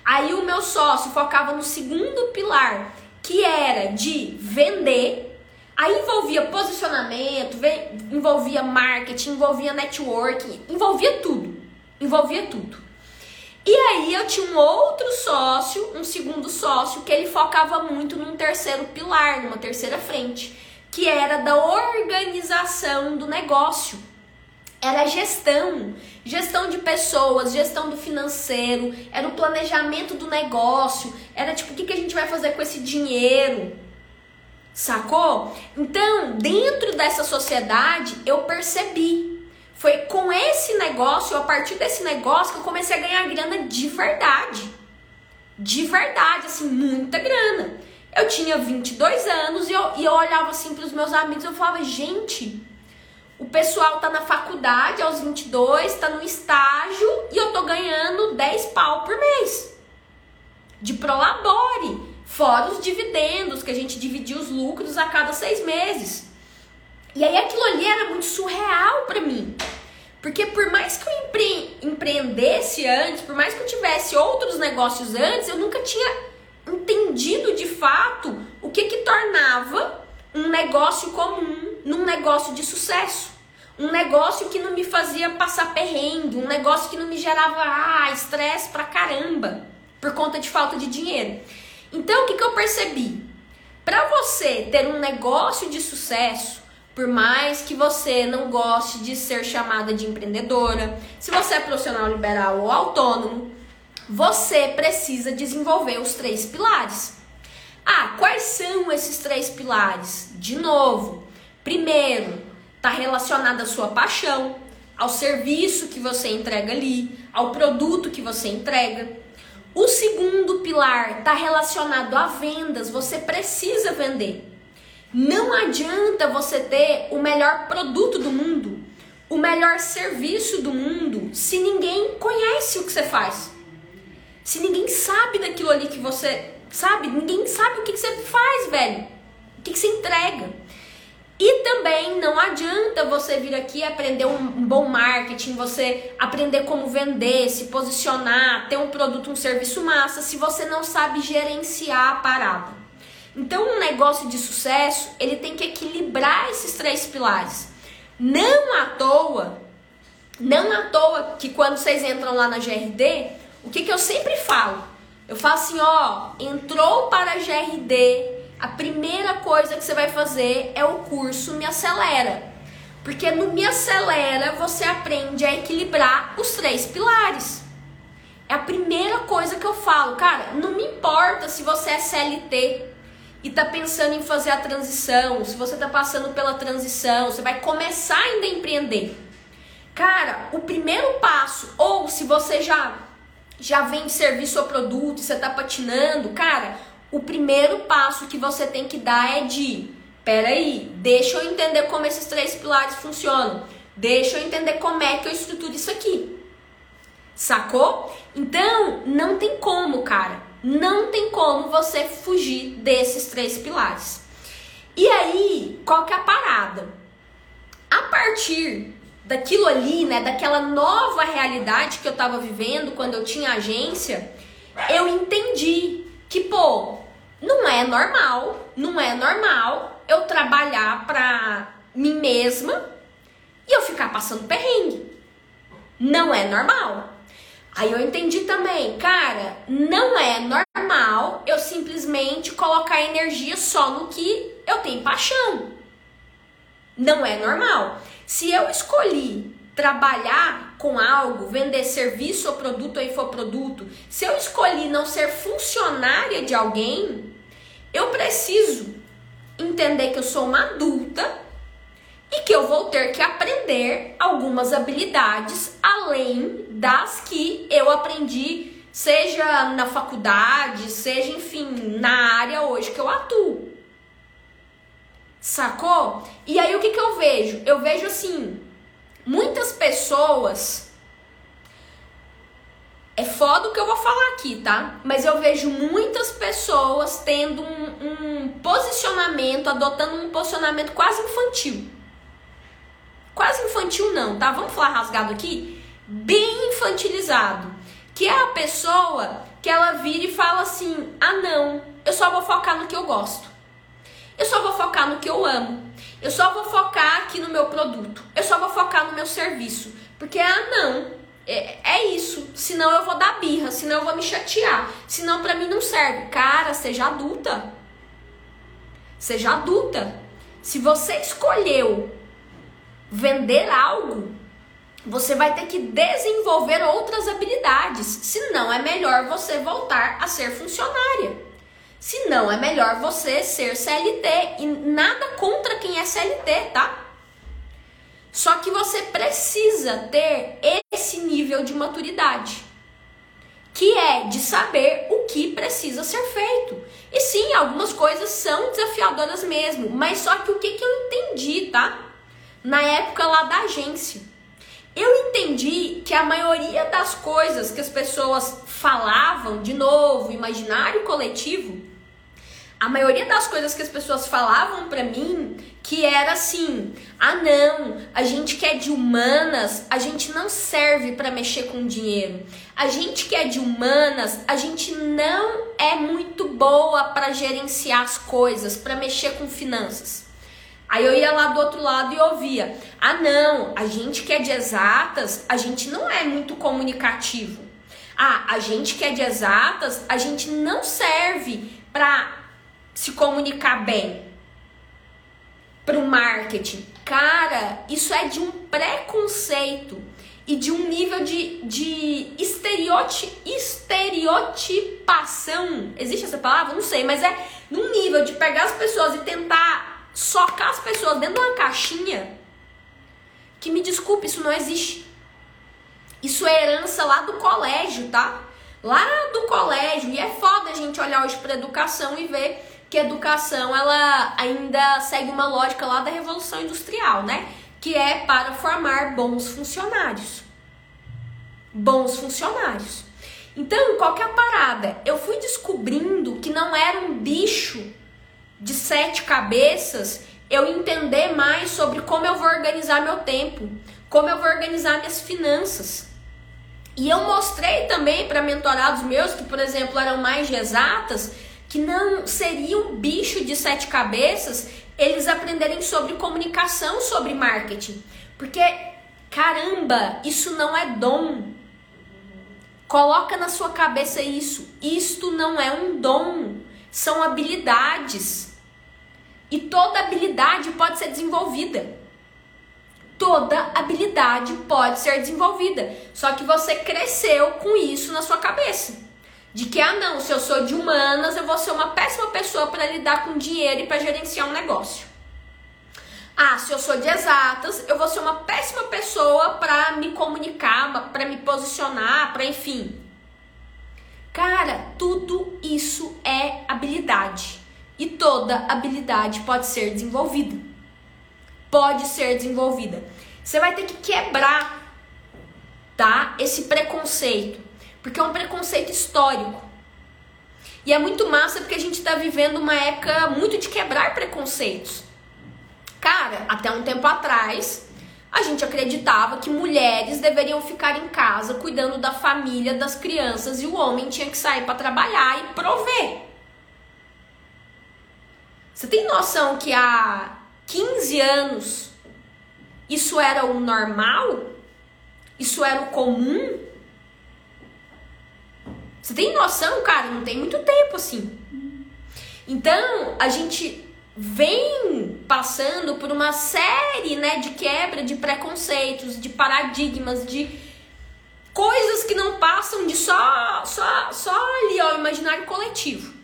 Aí o meu sócio focava no segundo pilar, que era de vender. Aí envolvia posicionamento, envolvia marketing, envolvia networking, envolvia tudo. Envolvia tudo. E aí eu tinha um outro sócio, um segundo sócio, que ele focava muito num terceiro pilar, numa terceira frente, que era da organização do negócio. Era gestão, gestão de pessoas, gestão do financeiro, era o planejamento do negócio, era tipo o que, que a gente vai fazer com esse dinheiro, sacou? Então, dentro dessa sociedade, eu percebi foi com esse negócio, a partir desse negócio, que eu comecei a ganhar grana de verdade. De verdade, assim, muita grana. Eu tinha 22 anos e eu, e eu olhava assim para os meus amigos eu falava, gente, o pessoal tá na faculdade aos 22, tá no estágio e eu tô ganhando 10 pau por mês. De prolabore, fora os dividendos, que a gente dividia os lucros a cada seis meses. E aí aquilo ali era muito surreal para mim. Porque por mais que eu empre empreendesse antes, por mais que eu tivesse outros negócios antes, eu nunca tinha entendido de fato o que que tornava um negócio comum num negócio de sucesso. Um negócio que não me fazia passar perrengue, um negócio que não me gerava ah, estresse pra caramba por conta de falta de dinheiro. Então, o que, que eu percebi? Para você ter um negócio de sucesso, por mais que você não goste de ser chamada de empreendedora, se você é profissional liberal ou autônomo, você precisa desenvolver os três pilares. Ah, quais são esses três pilares? De novo, primeiro, está relacionado à sua paixão, ao serviço que você entrega ali, ao produto que você entrega. O segundo pilar está relacionado a vendas, você precisa vender. Não adianta você ter o melhor produto do mundo, o melhor serviço do mundo, se ninguém conhece o que você faz. Se ninguém sabe daquilo ali que você sabe, ninguém sabe o que, você faz, velho. O que você entrega. E também não adianta você vir aqui aprender um bom marketing, você aprender como vender, se posicionar, ter um produto, um serviço massa, se você não sabe gerenciar a parada. Então, um negócio de sucesso, ele tem que equilibrar esses três pilares. Não à toa, não à toa que quando vocês entram lá na GRD, o que, que eu sempre falo? Eu falo assim, ó, entrou para a GRD, a primeira coisa que você vai fazer é o curso Me Acelera. Porque no Me Acelera você aprende a equilibrar os três pilares. É a primeira coisa que eu falo, cara, não me importa se você é CLT, e está pensando em fazer a transição, se você está passando pela transição, você vai começar ainda a empreender. Cara, o primeiro passo, ou se você já já vende serviço ou produto você está patinando, cara, o primeiro passo que você tem que dar é de, peraí, deixa eu entender como esses três pilares funcionam. Deixa eu entender como é que eu estruturo isso aqui. Sacou? Então, não tem como, cara. Não tem como você fugir desses três pilares. E aí, qual que é a parada? A partir daquilo ali, né, daquela nova realidade que eu tava vivendo quando eu tinha agência, eu entendi que, pô, não é normal, não é normal eu trabalhar pra mim mesma e eu ficar passando perrengue. Não é normal. Aí eu entendi também, cara, não é normal eu simplesmente colocar energia só no que eu tenho paixão. Não é normal. Se eu escolhi trabalhar com algo, vender serviço ou produto ou infoproduto, se eu escolhi não ser funcionária de alguém, eu preciso entender que eu sou uma adulta e que eu vou ter que aprender algumas habilidades além das que eu aprendi, seja na faculdade, seja, enfim, na área hoje que eu atuo. Sacou? E aí o que, que eu vejo? Eu vejo assim, muitas pessoas é foda o que eu vou falar aqui, tá? Mas eu vejo muitas pessoas tendo um, um posicionamento, adotando um posicionamento quase infantil. Quase infantil não, tá? Vamos falar rasgado aqui? Bem infantilizado. Que é a pessoa que ela vira e fala assim: ah, não, eu só vou focar no que eu gosto. Eu só vou focar no que eu amo. Eu só vou focar aqui no meu produto. Eu só vou focar no meu serviço. Porque, ah, não, é, é, isso. Senão eu vou dar birra, senão eu vou me chatear. Senão para mim não serve. Cara, seja adulta. Seja adulta. Se você escolheu vender algo, você vai ter que desenvolver outras habilidades. Senão é melhor você voltar a ser funcionária. Se não, é melhor você ser CLT. E nada contra quem é CLT, tá? Só que você precisa ter esse nível de maturidade, que é de saber o que precisa ser feito. E sim, algumas coisas são desafiadoras mesmo, mas só que o que, que eu entendi, tá? Na época lá da agência. Eu entendi que a maioria das coisas que as pessoas falavam, de novo, imaginário coletivo, a maioria das coisas que as pessoas falavam para mim que era assim: "Ah, não, a gente que é de humanas, a gente não serve para mexer com dinheiro. A gente que é de humanas, a gente não é muito boa para gerenciar as coisas, para mexer com finanças." Aí eu ia lá do outro lado e ouvia: "Ah, não, a gente que é de exatas, a gente não é muito comunicativo." Ah, a gente que é de exatas, a gente não serve para se comunicar bem para o marketing. Cara, isso é de um preconceito e de um nível de, de estereoti, estereotipação. Existe essa palavra? Não sei, mas é num nível de pegar as pessoas e tentar socar as pessoas dentro de uma caixinha. Que me desculpe, isso não existe. Isso é herança lá do colégio, tá? Lá do colégio. E é foda a gente olhar hoje para educação e ver que a educação ela ainda segue uma lógica lá da revolução industrial, né? Que é para formar bons funcionários. Bons funcionários. Então, qual que é a parada? Eu fui descobrindo que não era um bicho de sete cabeças eu entender mais sobre como eu vou organizar meu tempo, como eu vou organizar minhas finanças. E eu mostrei também para mentorados meus que, por exemplo, eram mais de exatas, que não seria um bicho de sete cabeças eles aprenderem sobre comunicação, sobre marketing. Porque, caramba, isso não é dom. Coloca na sua cabeça isso. Isto não é um dom, são habilidades. E toda habilidade pode ser desenvolvida. Toda habilidade pode ser desenvolvida. Só que você cresceu com isso na sua cabeça. De que, ah, não, se eu sou de humanas, eu vou ser uma péssima pessoa para lidar com dinheiro e para gerenciar um negócio. Ah, se eu sou de exatas, eu vou ser uma péssima pessoa para me comunicar, para me posicionar, para enfim. Cara, tudo isso é habilidade. E toda habilidade pode ser desenvolvida. Pode ser desenvolvida. Você vai ter que quebrar, tá? Esse preconceito porque é um preconceito histórico. E é muito massa porque a gente está vivendo uma época muito de quebrar preconceitos. Cara, até um tempo atrás, a gente acreditava que mulheres deveriam ficar em casa cuidando da família, das crianças e o homem tinha que sair para trabalhar e prover. Você tem noção que há 15 anos isso era o normal? Isso era o comum? Você tem noção, cara? Não tem muito tempo assim. Então, a gente vem passando por uma série, né, de quebra de preconceitos, de paradigmas, de coisas que não passam de só só só ali, ó, imaginário coletivo.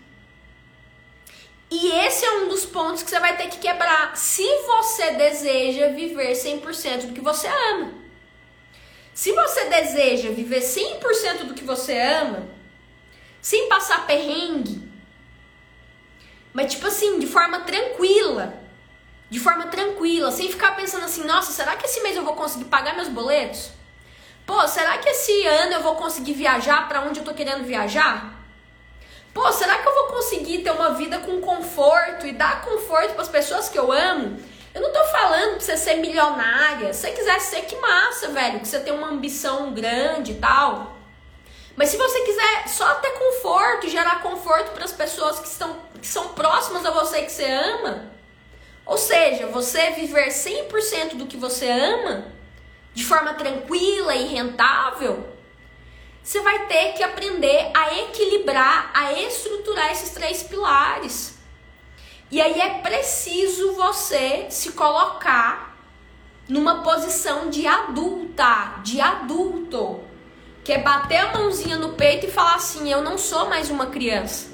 E esse é um dos pontos que você vai ter que quebrar se você deseja viver 100% do que você ama. Se você deseja viver 100% do que você ama, sem passar perrengue. Mas tipo assim, de forma tranquila. De forma tranquila, sem ficar pensando assim, nossa, será que esse mês eu vou conseguir pagar meus boletos? Pô, será que esse ano eu vou conseguir viajar para onde eu tô querendo viajar? Pô, será que eu vou conseguir ter uma vida com conforto e dar conforto para as pessoas que eu amo? Eu não tô falando pra você ser milionária. Se você quiser ser, que massa, velho. Que você tem uma ambição grande e tal. Mas se você quiser só ter conforto, gerar conforto para as pessoas que, estão, que são próximas a você que você ama, ou seja, você viver 100% do que você ama, de forma tranquila e rentável, você vai ter que aprender a equilibrar, a estruturar esses três pilares. E aí é preciso você se colocar numa posição de adulta, de adulto, que é bater a mãozinha no peito e falar assim: eu não sou mais uma criança.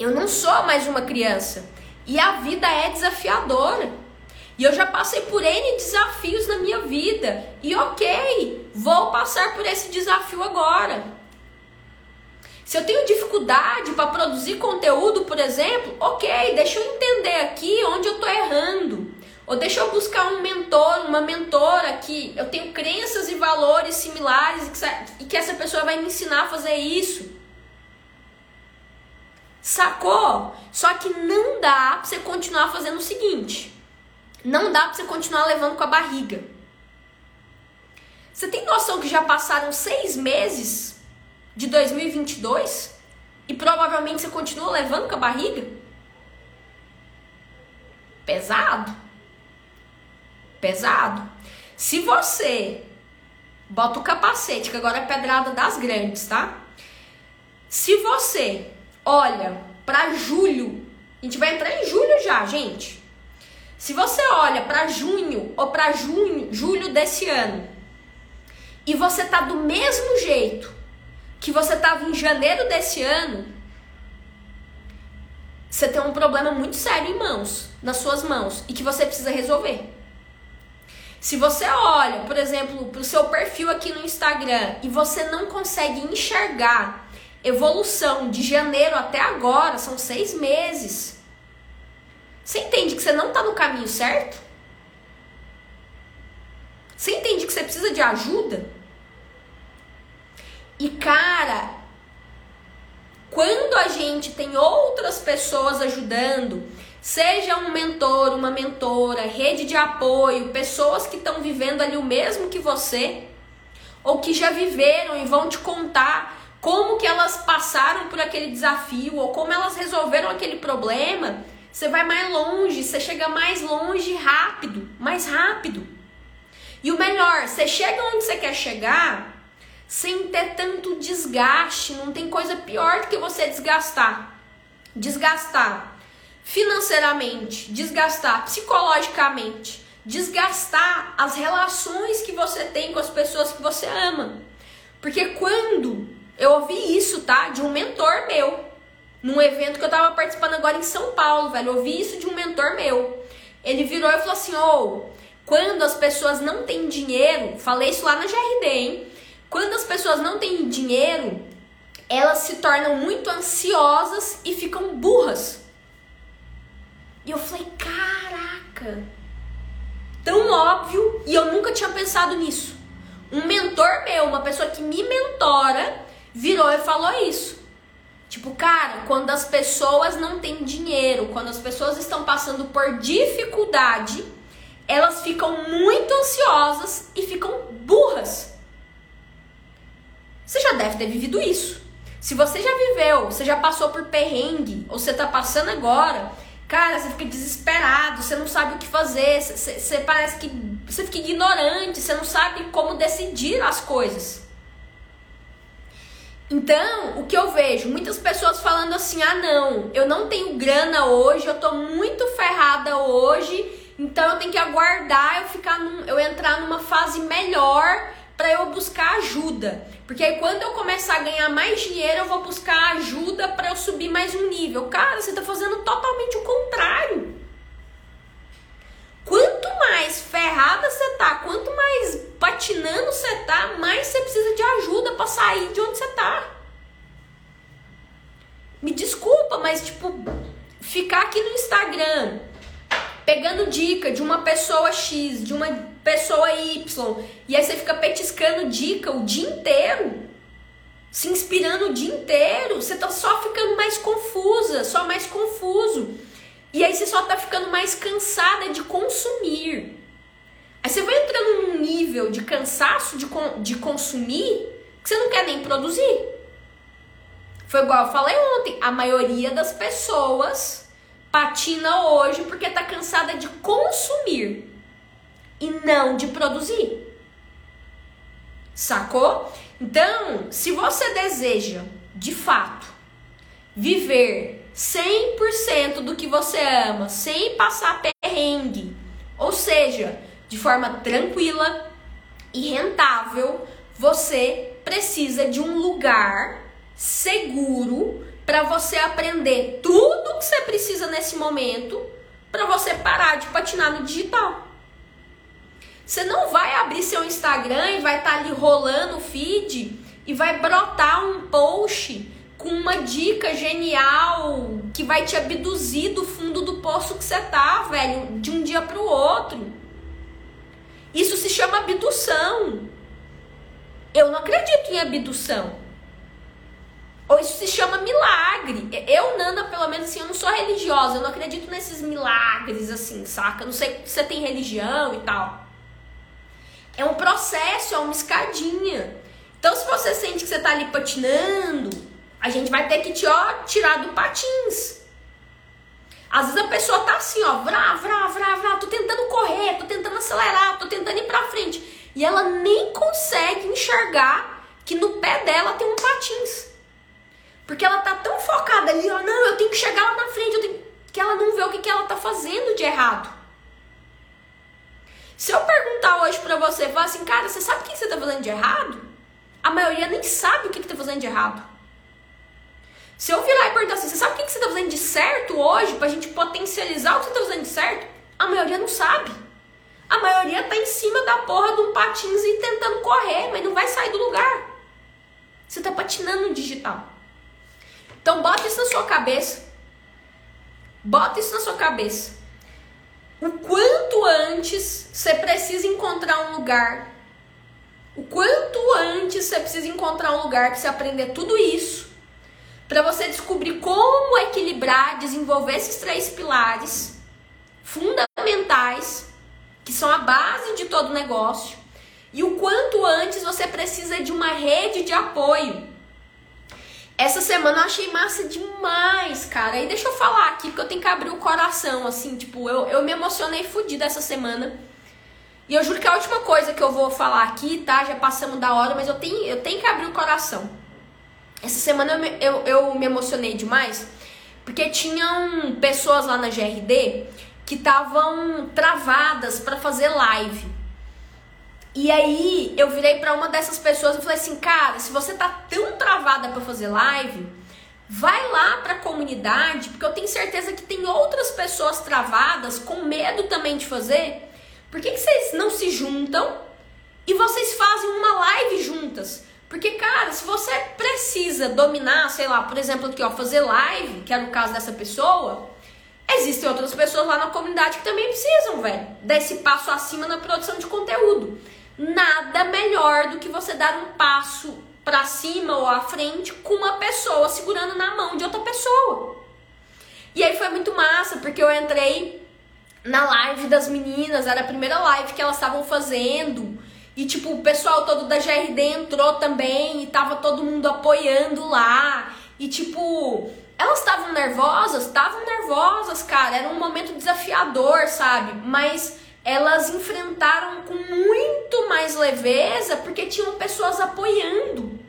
Eu não sou mais uma criança. E a vida é desafiadora. E eu já passei por N desafios na minha vida. E ok, vou passar por esse desafio agora. Se eu tenho dificuldade para produzir conteúdo, por exemplo, ok, deixa eu entender aqui onde eu estou errando. Ou deixa eu buscar um mentor, uma mentora que eu tenho crenças e valores similares e que essa pessoa vai me ensinar a fazer isso. Sacou? Só que não dá pra você continuar fazendo o seguinte. Não dá pra você continuar levando com a barriga. Você tem noção que já passaram seis meses de 2022 e provavelmente você continua levando com a barriga? Pesado. Pesado. Se você bota o capacete, que agora é pedrada das grandes, tá? Se você olha para julho, a gente vai entrar em julho já, gente. Se você olha para junho ou para junho, julho desse ano, e você tá do mesmo jeito que você tava em janeiro desse ano, você tem um problema muito sério em mãos, nas suas mãos, e que você precisa resolver. Se você olha, por exemplo, para o seu perfil aqui no Instagram e você não consegue enxergar evolução de janeiro até agora são seis meses. Você entende que você não está no caminho certo? Você entende que você precisa de ajuda? E cara, quando a gente tem outras pessoas ajudando, seja um mentor, uma mentora, rede de apoio, pessoas que estão vivendo ali o mesmo que você, ou que já viveram e vão te contar como que elas passaram por aquele desafio ou como elas resolveram aquele problema, você vai mais longe, você chega mais longe rápido, mais rápido. E o melhor, você chega onde você quer chegar sem ter tanto desgaste, não tem coisa pior do que você desgastar. Desgastar financeiramente, desgastar psicologicamente, desgastar as relações que você tem com as pessoas que você ama. Porque quando eu ouvi isso, tá? De um mentor meu. Num evento que eu tava participando agora em São Paulo, velho. Eu ouvi isso de um mentor meu. Ele virou e falou assim: Ô, oh, quando as pessoas não têm dinheiro, falei isso lá na GRD, hein? Quando as pessoas não têm dinheiro, elas se tornam muito ansiosas e ficam burras. E eu falei: caraca, tão óbvio e eu nunca tinha pensado nisso. Um mentor meu, uma pessoa que me mentora, virou e falou isso. Tipo, cara, quando as pessoas não têm dinheiro, quando as pessoas estão passando por dificuldade, elas ficam muito ansiosas e ficam burras. Você já deve ter vivido isso. Se você já viveu, você já passou por perrengue, ou você tá passando agora, cara, você fica desesperado, você não sabe o que fazer, você, você parece que você fica ignorante, você não sabe como decidir as coisas. Então, o que eu vejo, muitas pessoas falando assim: "Ah, não, eu não tenho grana hoje, eu tô muito ferrada hoje, então eu tenho que aguardar eu ficar num, eu entrar numa fase melhor para eu buscar ajuda. Porque aí quando eu começar a ganhar mais dinheiro, eu vou buscar ajuda para eu subir mais um nível. Cara, você tá fazendo totalmente o contrário. Quanto mais ferrada você tá, quanto mais patinando você tá, mais você precisa de ajuda para sair de onde você tá. Me desculpa, mas tipo, ficar aqui no Instagram pegando dica de uma pessoa X, de uma pessoa Y, e aí você fica petiscando dica o dia inteiro, se inspirando o dia inteiro, você tá só ficando mais confusa, só mais confuso. E aí você só tá ficando mais cansada de consumir. Aí você vai entrando num nível de cansaço de, de consumir que você não quer nem produzir. Foi igual eu falei ontem, a maioria das pessoas patina hoje porque tá cansada de consumir e não de produzir. Sacou? Então, se você deseja, de fato, viver 100% do que você ama, sem passar perrengue, ou seja, de forma tranquila e rentável, você precisa de um lugar seguro para você aprender tudo que você precisa nesse momento para você parar de patinar no digital. Você não vai abrir seu Instagram e vai estar tá ali rolando o feed e vai brotar um post com uma dica genial que vai te abduzir do fundo do poço que você tá, velho, de um dia para o outro. Isso se chama abdução. Eu não acredito em abdução. Ou isso se chama milagre. Eu, Nana, pelo menos assim, eu não sou religiosa, eu não acredito nesses milagres assim, saca? não sei se você tem religião e tal. É um processo, é uma escadinha. Então, se você sente que você tá ali patinando, a gente vai ter que te ó, tirar do patins. Às vezes a pessoa tá assim, ó, vrá, vrá, vrá, vrá, tô tentando correr, tô tentando acelerar, tô tentando ir pra frente. E ela nem consegue enxergar que no pé dela tem um patins. Porque ela tá tão focada ali, ó, não, eu tenho que chegar lá na frente, tenho... que ela não vê o que, que ela tá fazendo de errado. Se eu perguntar hoje pra você, falar assim, cara, você sabe o que você tá fazendo de errado? A maioria nem sabe o que, que tá fazendo de errado. Se eu virar e perguntar assim, você sabe o que, que você tá fazendo de certo hoje pra gente potencializar o que você tá fazendo de certo? A maioria não sabe. A maioria tá em cima da porra de um patins e tentando correr, mas não vai sair do lugar. Você tá patinando no digital. Então bota isso na sua cabeça. Bota isso na sua cabeça. O quanto antes você precisa encontrar um lugar. O quanto antes você precisa encontrar um lugar para você aprender tudo isso. Para você descobrir como equilibrar, desenvolver esses três pilares fundamentais, que são a base de todo negócio. E o quanto antes você precisa de uma rede de apoio essa semana eu achei massa demais, cara. E deixa eu falar aqui, porque eu tenho que abrir o coração, assim, tipo, eu, eu me emocionei fodida essa semana. E eu juro que a última coisa que eu vou falar aqui, tá? Já passamos da hora, mas eu tenho, eu tenho que abrir o coração. Essa semana eu, eu, eu me emocionei demais, porque tinham pessoas lá na GRD que estavam travadas para fazer live. E aí eu virei para uma dessas pessoas e falei assim, cara, se você tá tão travada para fazer live, vai lá para a comunidade, porque eu tenho certeza que tem outras pessoas travadas com medo também de fazer. Por que, que vocês não se juntam e vocês fazem uma live juntas? Porque, cara, se você precisa dominar, sei lá, por exemplo, aqui, ó, fazer live, que era o caso dessa pessoa, existem outras pessoas lá na comunidade que também precisam, velho, desse passo acima na produção de conteúdo nada melhor do que você dar um passo para cima ou à frente com uma pessoa segurando na mão de outra pessoa. E aí foi muito massa, porque eu entrei na live das meninas, era a primeira live que elas estavam fazendo. E tipo, o pessoal todo da GRD entrou também e tava todo mundo apoiando lá. E tipo, elas estavam nervosas? Estavam nervosas, cara. Era um momento desafiador, sabe? Mas elas enfrentaram com muito mais leveza porque tinham pessoas apoiando.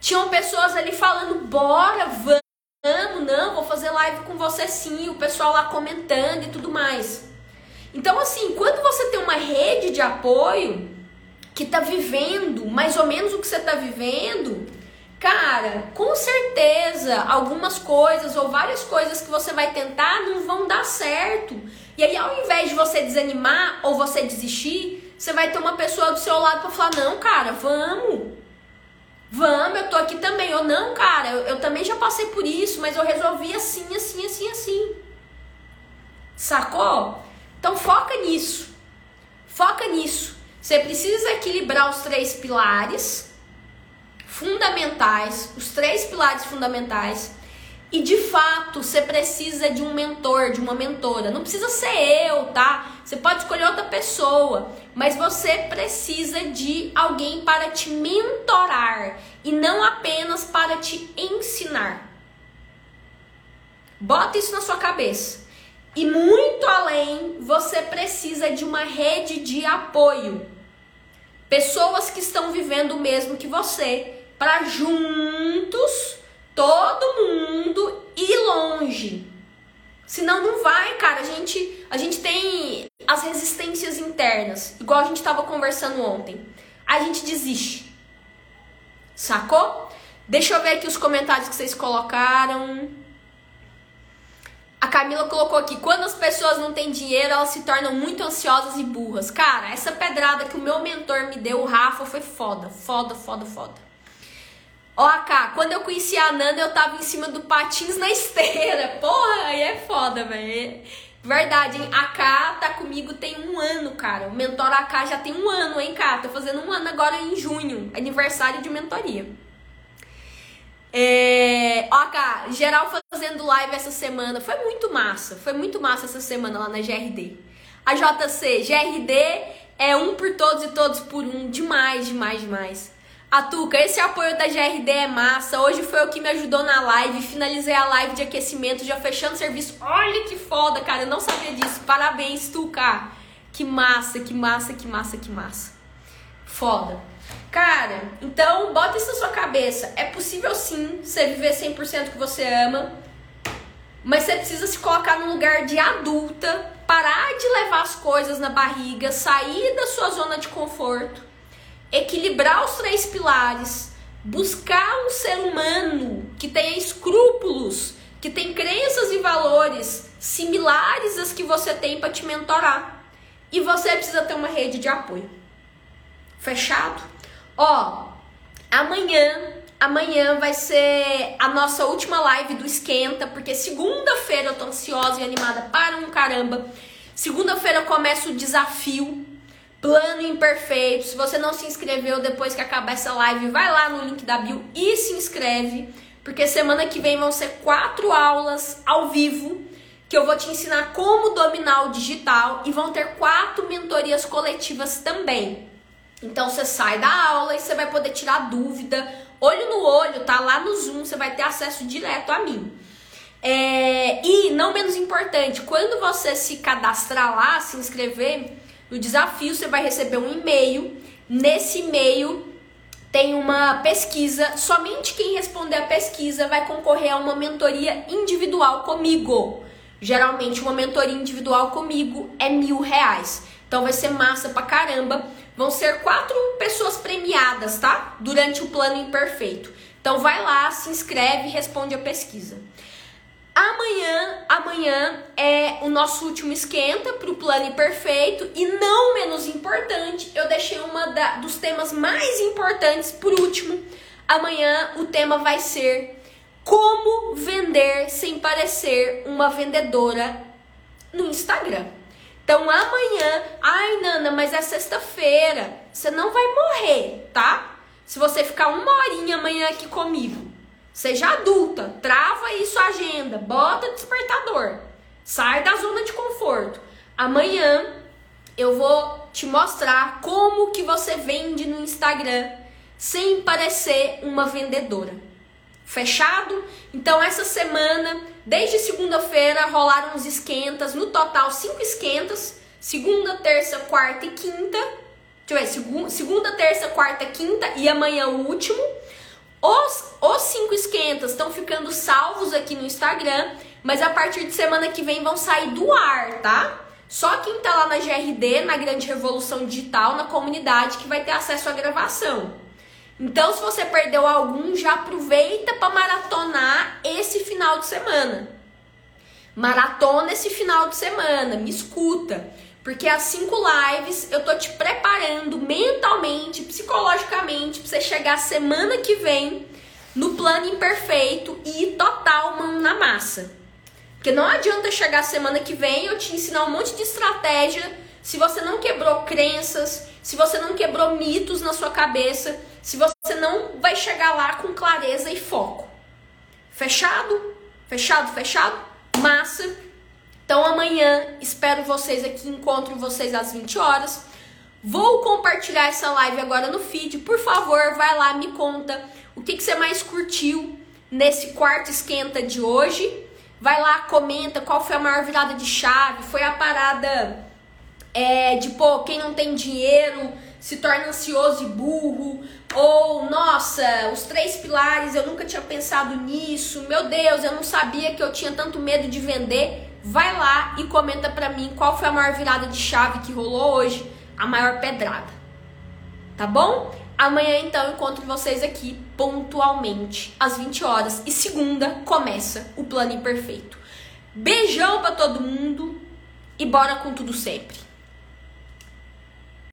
Tinham pessoas ali falando: bora, vamos, não, vou fazer live com você sim. O pessoal lá comentando e tudo mais. Então, assim, quando você tem uma rede de apoio que tá vivendo mais ou menos o que você tá vivendo, cara, com certeza algumas coisas ou várias coisas que você vai tentar não vão dar certo. E aí, ao invés de você desanimar ou você desistir, você vai ter uma pessoa do seu lado para falar: não, cara, vamos. Vamos, eu tô aqui também. Ou não, cara, eu, eu também já passei por isso, mas eu resolvi assim, assim, assim, assim. Sacou? Então foca nisso. Foca nisso. Você precisa equilibrar os três pilares fundamentais, os três pilares fundamentais. E de fato, você precisa de um mentor, de uma mentora. Não precisa ser eu, tá? Você pode escolher outra pessoa, mas você precisa de alguém para te mentorar e não apenas para te ensinar. Bota isso na sua cabeça. E muito além, você precisa de uma rede de apoio. Pessoas que estão vivendo o mesmo que você, para juntos, todo mundo ir longe. Senão não vai, cara. A gente, a gente tem as resistências internas, igual a gente estava conversando ontem. A gente desiste. Sacou? Deixa eu ver aqui os comentários que vocês colocaram. A Camila colocou aqui: quando as pessoas não têm dinheiro, elas se tornam muito ansiosas e burras. Cara, essa pedrada que o meu mentor me deu, o Rafa, foi foda. Foda, foda, foda. Ó, AK, quando eu conheci a Nanda, eu tava em cima do patins na esteira. Porra, aí é foda, velho. Verdade, hein? A K tá comigo tem um ano, cara. O mentor AK já tem um ano, hein, K? Tô fazendo um ano agora em junho. Aniversário de mentoria. É, ó, geral fazendo live essa semana. Foi muito massa. Foi muito massa essa semana lá na GRD. A JC, GRD é um por todos e todos por um. Demais, demais, demais. A Tuca, esse apoio da GRD é massa. Hoje foi o que me ajudou na live. Finalizei a live de aquecimento, já fechando o serviço. Olha que foda, cara. Eu não sabia disso. Parabéns, Tuca. Que massa, que massa, que massa, que massa. Foda. Cara, então bota isso na sua cabeça. É possível sim você viver 100% que você ama, mas você precisa se colocar no lugar de adulta, parar de levar as coisas na barriga, sair da sua zona de conforto, equilibrar os três pilares, buscar um ser humano que tenha escrúpulos, que tem crenças e valores similares às que você tem para te mentorar. E você precisa ter uma rede de apoio. Fechado? Ó, amanhã, amanhã vai ser a nossa última live do Esquenta, porque segunda-feira eu tô ansiosa e animada para um caramba. Segunda-feira começa o desafio Plano Imperfeito. Se você não se inscreveu depois que acabar essa live, vai lá no link da bio e se inscreve, porque semana que vem vão ser quatro aulas ao vivo que eu vou te ensinar como dominar o digital e vão ter quatro mentorias coletivas também. Então você sai da aula e você vai poder tirar dúvida, olho no olho, tá lá no Zoom, você vai ter acesso direto a mim. É, e não menos importante, quando você se cadastrar lá, se inscrever no desafio, você vai receber um e-mail. Nesse e-mail tem uma pesquisa. Somente quem responder a pesquisa vai concorrer a uma mentoria individual comigo. Geralmente uma mentoria individual comigo é mil reais. Então vai ser massa pra caramba. Vão ser quatro pessoas premiadas, tá? Durante o plano imperfeito. Então vai lá, se inscreve e responde a pesquisa. Amanhã, amanhã é o nosso último esquenta para o plano imperfeito e não menos importante, eu deixei uma da, dos temas mais importantes por último. Amanhã o tema vai ser como vender sem parecer uma vendedora no Instagram. Então amanhã, ai Nana, mas é sexta-feira. Você não vai morrer, tá? Se você ficar uma horinha amanhã aqui comigo. Seja adulta, trava sua agenda, bota despertador. Sai da zona de conforto. Amanhã eu vou te mostrar como que você vende no Instagram sem parecer uma vendedora. Fechado? Então essa semana Desde segunda-feira rolaram os esquentas, no total cinco esquentas, segunda, terça, quarta e quinta. Deixa eu ver, segunda, segunda terça, quarta, quinta e amanhã o último. Os, os cinco esquentas estão ficando salvos aqui no Instagram, mas a partir de semana que vem vão sair do ar, tá? Só quem tá lá na GRD, na Grande Revolução Digital, na comunidade, que vai ter acesso à gravação. Então, se você perdeu algum, já aproveita para maratonar esse final de semana. Maratona esse final de semana, me escuta. Porque as cinco lives eu tô te preparando mentalmente, psicologicamente, pra você chegar semana que vem no plano imperfeito e total mão na massa. Porque não adianta chegar semana que vem eu te ensinar um monte de estratégia se você não quebrou crenças, se você não quebrou mitos na sua cabeça, se você não vai chegar lá com clareza e foco. Fechado? Fechado, fechado? Massa. Então amanhã espero vocês aqui, encontro vocês às 20 horas. Vou compartilhar essa live agora no feed. Por favor, vai lá, me conta o que, que você mais curtiu nesse quarto esquenta de hoje. Vai lá, comenta qual foi a maior virada de chave. Foi a parada é, de, pô, quem não tem dinheiro se torna ansioso e burro. Ou, nossa, os três pilares, eu nunca tinha pensado nisso. Meu Deus, eu não sabia que eu tinha tanto medo de vender. Vai lá e comenta pra mim qual foi a maior virada de chave que rolou hoje, a maior pedrada. Tá bom? Amanhã então encontro vocês aqui pontualmente às 20 horas e segunda começa o plano imperfeito. Beijão para todo mundo e bora com tudo sempre.